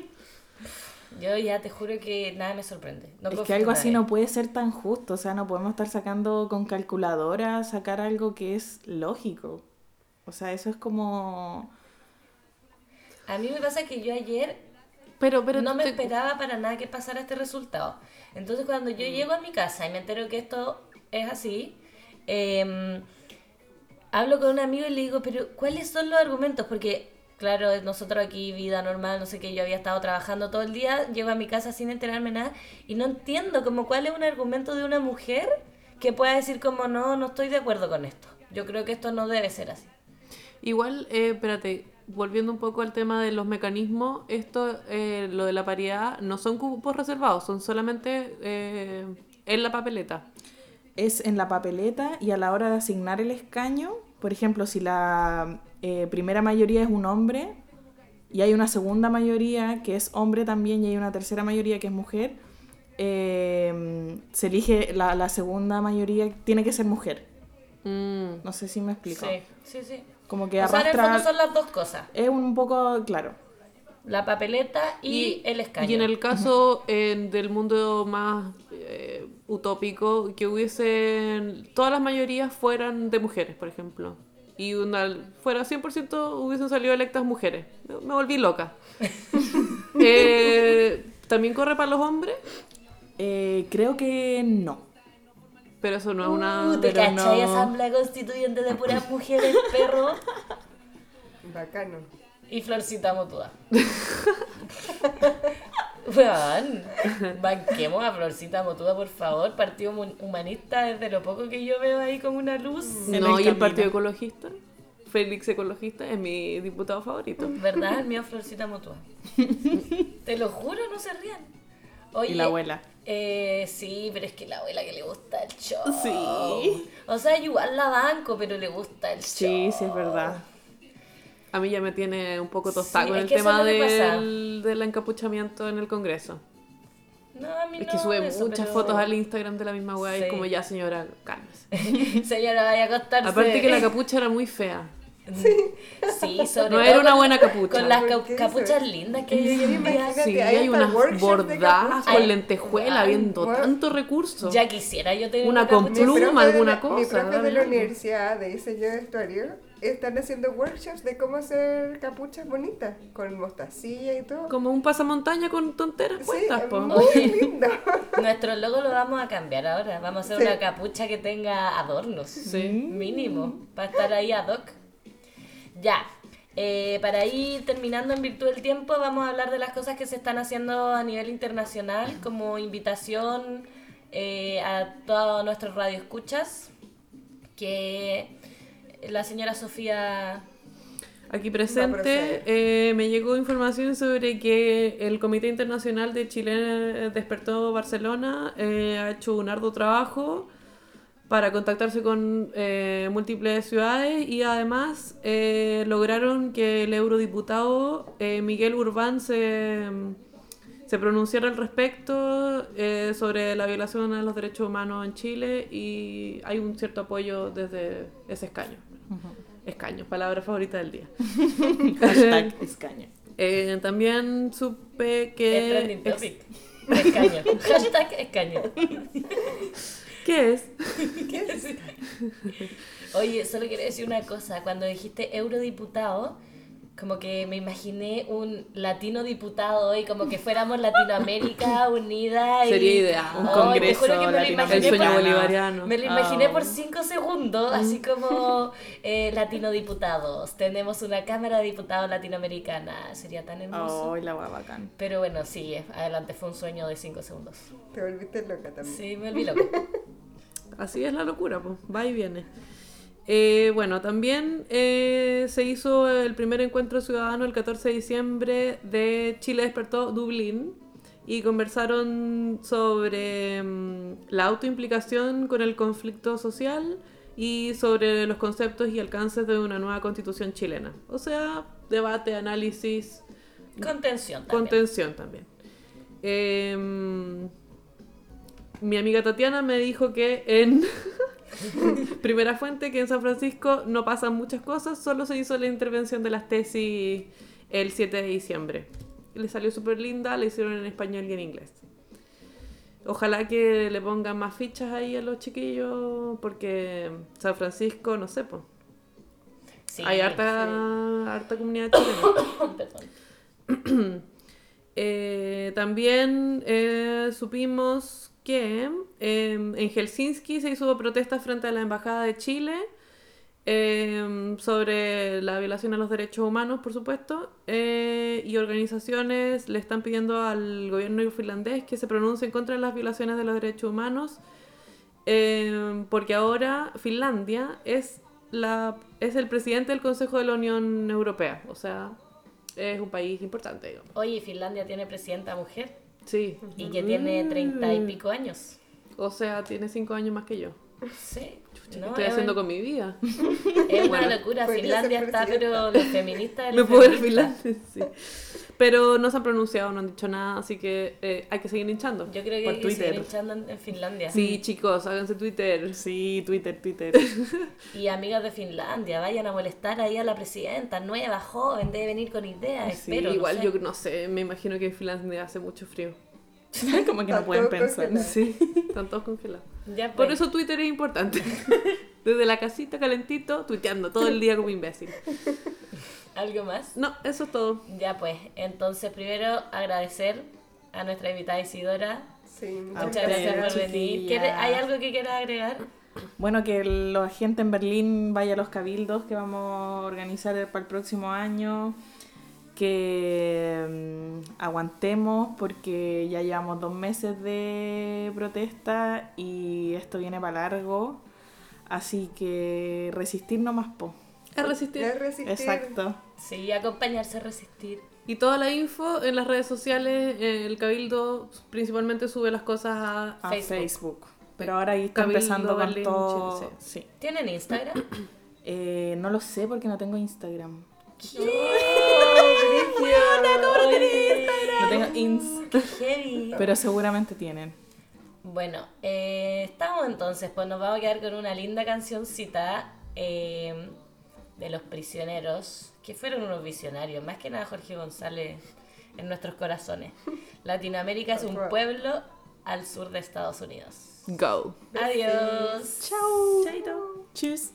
Yo ya te juro que nada me sorprende. No Es que algo así no puede ser tan justo, o sea, no podemos estar sacando con calculadora, sacar algo que es lógico. O sea, eso es como... A mí me pasa que yo ayer Pero, pero no me te- esperaba para nada que pasara este resultado. Entonces cuando yo llego a mi casa y me entero que esto es así, em, hablo con un amigo y le digo, pero ¿cuáles son los argumentos? Porque, claro, nosotros aquí, vida normal, no sé qué, yo había estado trabajando todo el día, llego a mi casa sin enterarme nada y no entiendo como cuál es un argumento de una mujer que pueda decir como no, no estoy de acuerdo con esto. Yo creo que esto no debe ser así. Igual, eh, espérate, volviendo un poco al tema de los mecanismos, esto, eh, lo de la paridad, no son cupos reservados, son solamente eh, en la papeleta. Es en la papeleta y a la hora de asignar el escaño, por ejemplo, si la eh, primera mayoría es un hombre y hay una segunda mayoría que es hombre también y hay una tercera mayoría que es mujer, eh, se elige la, la segunda mayoría, tiene que ser mujer. Mm. No sé si me explico. Sí, sí, sí. Como que O sea, en el arrastra... fondo son las dos cosas. Es un poco, claro. La papeleta y, el escaño. Y en el caso eh, del mundo más eh, utópico, que hubiesen. Todas las mayorías fueran de mujeres, por ejemplo. Y una, fuera 100% hubiesen salido electas mujeres. Me, me volví loca. Eh, ¿También corre para los hombres? Eh, creo que no. Pero eso no es una. Uh, ¿Te cachai no. asamblea constituyente de puras mujeres, perro? Bacano. Y Florcita Motuda. Weón, banquemos a Florcita Motuda, por favor. Partido Humanista, desde lo poco que yo veo ahí como una luz. en No, el y el. Partido Ecologista. Félix Ecologista es mi diputado favorito. ¿Verdad? El mío Florcita Motuda. Te lo juro, no se rían. Oye, Y la abuela. Eh, sí, pero es que la abuela que le gusta el show. Sí. O sea, igual la banco, pero le gusta el show. Sí, sí, es verdad. A mí ya me tiene un poco tostada Sí, con el tema del, del encapuchamiento en el Congreso. No, a mí Es no. que sube eso, muchas pero- fotos al Instagram de la misma weá y es como ya señora, cálmese. Señora, vaya a acostarse. Aparte que la capucha era muy fea. Sí, sobre No todo era una con- buena capucha. Con las ¿Por ca- qué capuchas eso? lindas que hay hoy en día. Sí, hay unas bordadas con lentejuela, ay, viendo bueno. tanto recurso. Ya quisiera yo tener Una una, con pluma, alguna cosa, Mi profe de la universidad de diseño de vestuario están haciendo workshops de cómo hacer capuchas bonitas, con mostacilla y todo. Como un pasamontaña con tonteras Sí, puestas, es po. muy lindo. Nuestro logo lo vamos a cambiar ahora. Vamos a hacer Sí. una capucha que tenga adornos. Sí. Mínimo. Para estar ahí ad hoc. Ya. eh, para ir terminando en virtud del tiempo, vamos a hablar de las cosas que se están haciendo a nivel internacional, como invitación eh, a todos nuestros radioescuchas. Que la señora Sofía Aquí presente eh, me llegó información sobre que el Comité Internacional de Chile Despertó Barcelona eh, ha hecho un arduo trabajo para contactarse con eh, múltiples ciudades y además eh, lograron que el eurodiputado eh, Miguel Urbán se, se pronunciara al respecto sobre la violación a los derechos humanos en Chile y hay un cierto apoyo desde ese escaño. Escaño, palabra favorita del día. Hashtag escaño. También supe es que... ex- topic. Escaño. Hashtag escaño. ¿Qué es? Oye, solo quiero decir una cosa. Cuando dijiste eurodiputado, como que me imaginé un latino diputado y como que fuéramos Latinoamérica unida. Y, Sería ideal. Un te congreso juro que me lo El imaginé sueño por- bolivariano. Me lo imaginé Oh. por cinco segundos, así como eh, latino diputados. Tenemos una Cámara de Diputados latinoamericana. Sería tan hermoso. Ay, la bacán. Pero bueno, sí, adelante fue un sueño de cinco segundos. Te volviste loca también. Sí, me volví loca. Así es la locura, pues, va y viene. Eh, bueno, también eh, se hizo el primer encuentro ciudadano el 14 de diciembre de Chile Despertó Dublín y conversaron sobre mm, la autoimplicación con el conflicto social y sobre los conceptos y alcances de una nueva constitución chilena. O sea, debate, análisis, Contención también. Contención también. Em, mi amiga Tatiana me dijo que en primera fuente que en San Francisco no pasan muchas cosas, solo se hizo la intervención de las tesis el 7 de diciembre. Le salió súper linda, la hicieron en español y en inglés. Ojalá que le pongan más fichas ahí a los chiquillos, porque San Francisco, no sé, pues. Sí, hay harta, harta comunidad chilena. Eh, también eh, supimos que eh, en Helsinki se hizo protesta frente a la Embajada de Chile eh, sobre la violación a los derechos humanos, por supuesto, eh, y organizaciones le están pidiendo al gobierno finlandés que se pronuncie contra de las violaciones de los derechos humanos, eh, porque ahora Finlandia es, la, es el presidente del Consejo de la Unión Europea, o sea, es un país importante, digamos. Oye, Finlandia tiene presidenta mujer Sí. y que tiene treinta y pico años. O sea, tiene cinco años más que yo. Sí. ¿Qué No, estoy es haciendo un- con mi vida? Es una Bueno. locura. Podría Finlandia está, pero los feministas. de Me los puedo ir a. Finlandia, sí. Pero no se han pronunciado, no han dicho nada, así que eh, hay que seguir hinchando. Yo creo que Por hay que seguir Twitter. hinchando en, Finlandia. Sí, chicos, háganse Twitter. Sí, Twitter, Twitter. Y amigas de Finlandia, vayan a molestar ahí a la presidenta nueva, joven, debe venir con ideas. Sí, espero, no igual sé. yo no sé, me imagino que en Finlandia hace mucho frío. Como que no pueden pensar. congelado. Sí, están todos congelados. Ya, Por pues. eso Twitter es importante. Desde la casita calentito, tuiteando todo el día como imbécil. ¿Algo más? No, eso es todo. Ya pues, entonces primero agradecer a nuestra invitada Isidora. Sí, Muchas ustedes, gracias por venir. chiquillas. ¿Quiere- ¿Hay algo que quieras agregar? Bueno, que la gente en Berlín vaya a los cabildos que vamos a organizar para el próximo año. Que mm, aguantemos porque ya llevamos dos meses de protesta y esto viene para largo. Así que resistir nomás, po. Es resistir. Exacto. Sí, acompañarse a resistir. Y toda la info en las redes sociales, eh, el Cabildo principalmente sube las cosas a... A Facebook. Facebook. Pero ahora ahí está Cabildo empezando con Berlín, todo. Sí. ¿Tienen Instagram? Eh, no lo sé porque no tengo Instagram. No tengo Ins. Qué heavy. Pero seguramente tienen. Bueno, eh, estamos entonces, pues nos vamos a quedar con una linda cancioncita eh, de los prisioneros, que fueron unos visionarios, más que nada Jorge González en nuestros corazones. Latinoamérica es un pueblo al sur de Estados Unidos. Go. Adiós. Chao. Chaito. Tschüss.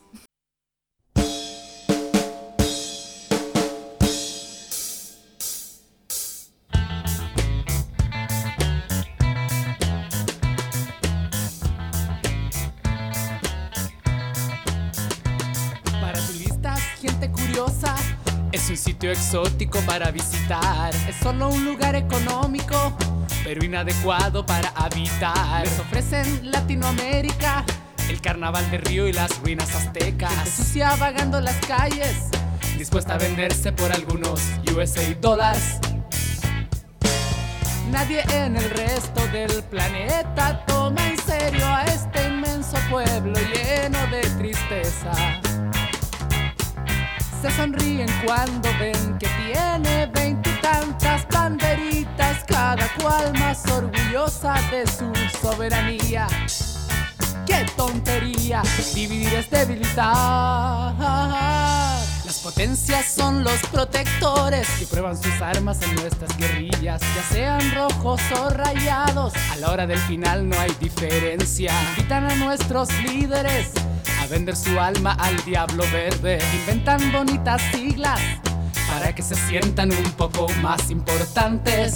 Es un sitio exótico para visitar. Es solo un lugar económico, pero inadecuado para habitar. Les ofrecen Latinoamérica, el carnaval de Río y las ruinas aztecas. Gente sucia vagando las calles, dispuesta a venderse por algunos USA dólares. Nadie en el resto del planeta toma en serio a este inmenso pueblo lleno de tristeza. Se sonríen cuando ven que tiene veintitantas banderitas, cada cual más orgullosa de su soberanía. ¡Qué tontería! Dividir es debilitar. Las potencias son los protectores que prueban sus armas en nuestras guerrillas, ya sean rojos o rayados. A la hora del final no hay diferencia. Invitan a nuestros líderes vender su alma al diablo verde. Inventan bonitas siglas para que se sientan un poco más importantes.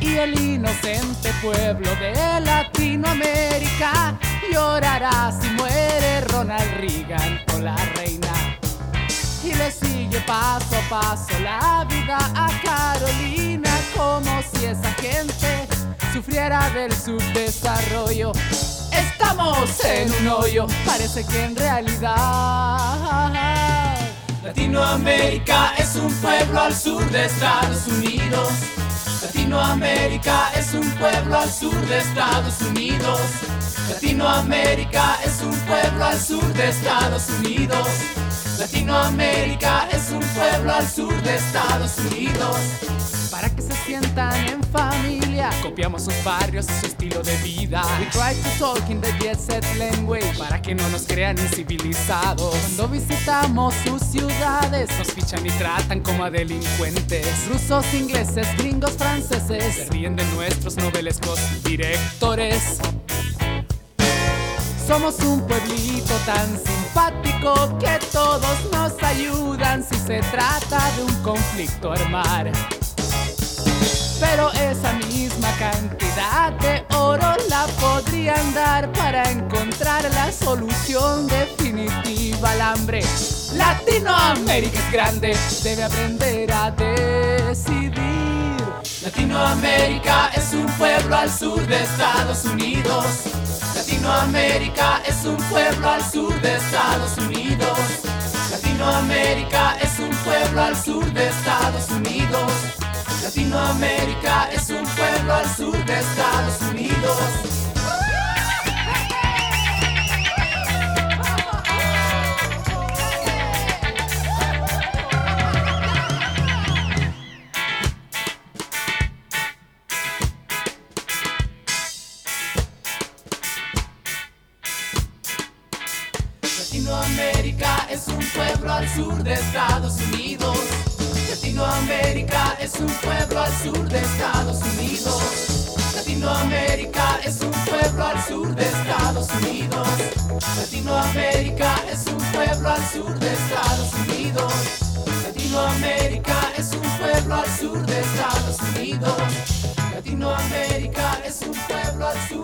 Y el inocente pueblo de Latinoamérica llorará si muere Ronald Reagan o la reina. Y le sigue paso a paso la vida a Carolina como si esa gente sufriera del subdesarrollo. Estamos en un hoyo, parece que en realidad Latinoamérica es un pueblo al sur de Estados Unidos. Latinoamérica es un pueblo al sur de Estados Unidos. Latinoamérica es un pueblo al sur de Estados Unidos. Latinoamérica es un pueblo al sur de Estados Unidos. Para que se sientan en familia, copiamos sus barrios y su estilo de vida. We try to talk in the jet set language para que no nos crean incivilizados. Cuando visitamos sus ciudades, nos fichan y tratan como a delincuentes. Rusos, ingleses, gringos, franceses, se ríen de nuestros novelescos directores. Somos un pueblito tan simpático que todos nos ayudan si se trata de un conflicto armar. Pero esa misma cantidad de oro la podrían dar para encontrar la solución definitiva al hambre. Latinoamérica es grande, debe aprender a decidir. Latinoamérica es un pueblo al sur de Estados Unidos. Latinoamérica es un pueblo al sur de Estados Unidos. Latinoamérica es un pueblo al sur de Estados Unidos. Latinoamérica es un pueblo al sur de Estados Unidos. Latinoamérica es un pueblo al sur de Estados Unidos. Latinoamérica es un pueblo al sur de Estados Unidos. Latinoamérica es un pueblo al sur de Estados Unidos. Latinoamérica es un pueblo al sur de Estados Unidos. Latinoamérica es un pueblo al sur de Estados Unidos. Latinoamérica es un pueblo al sur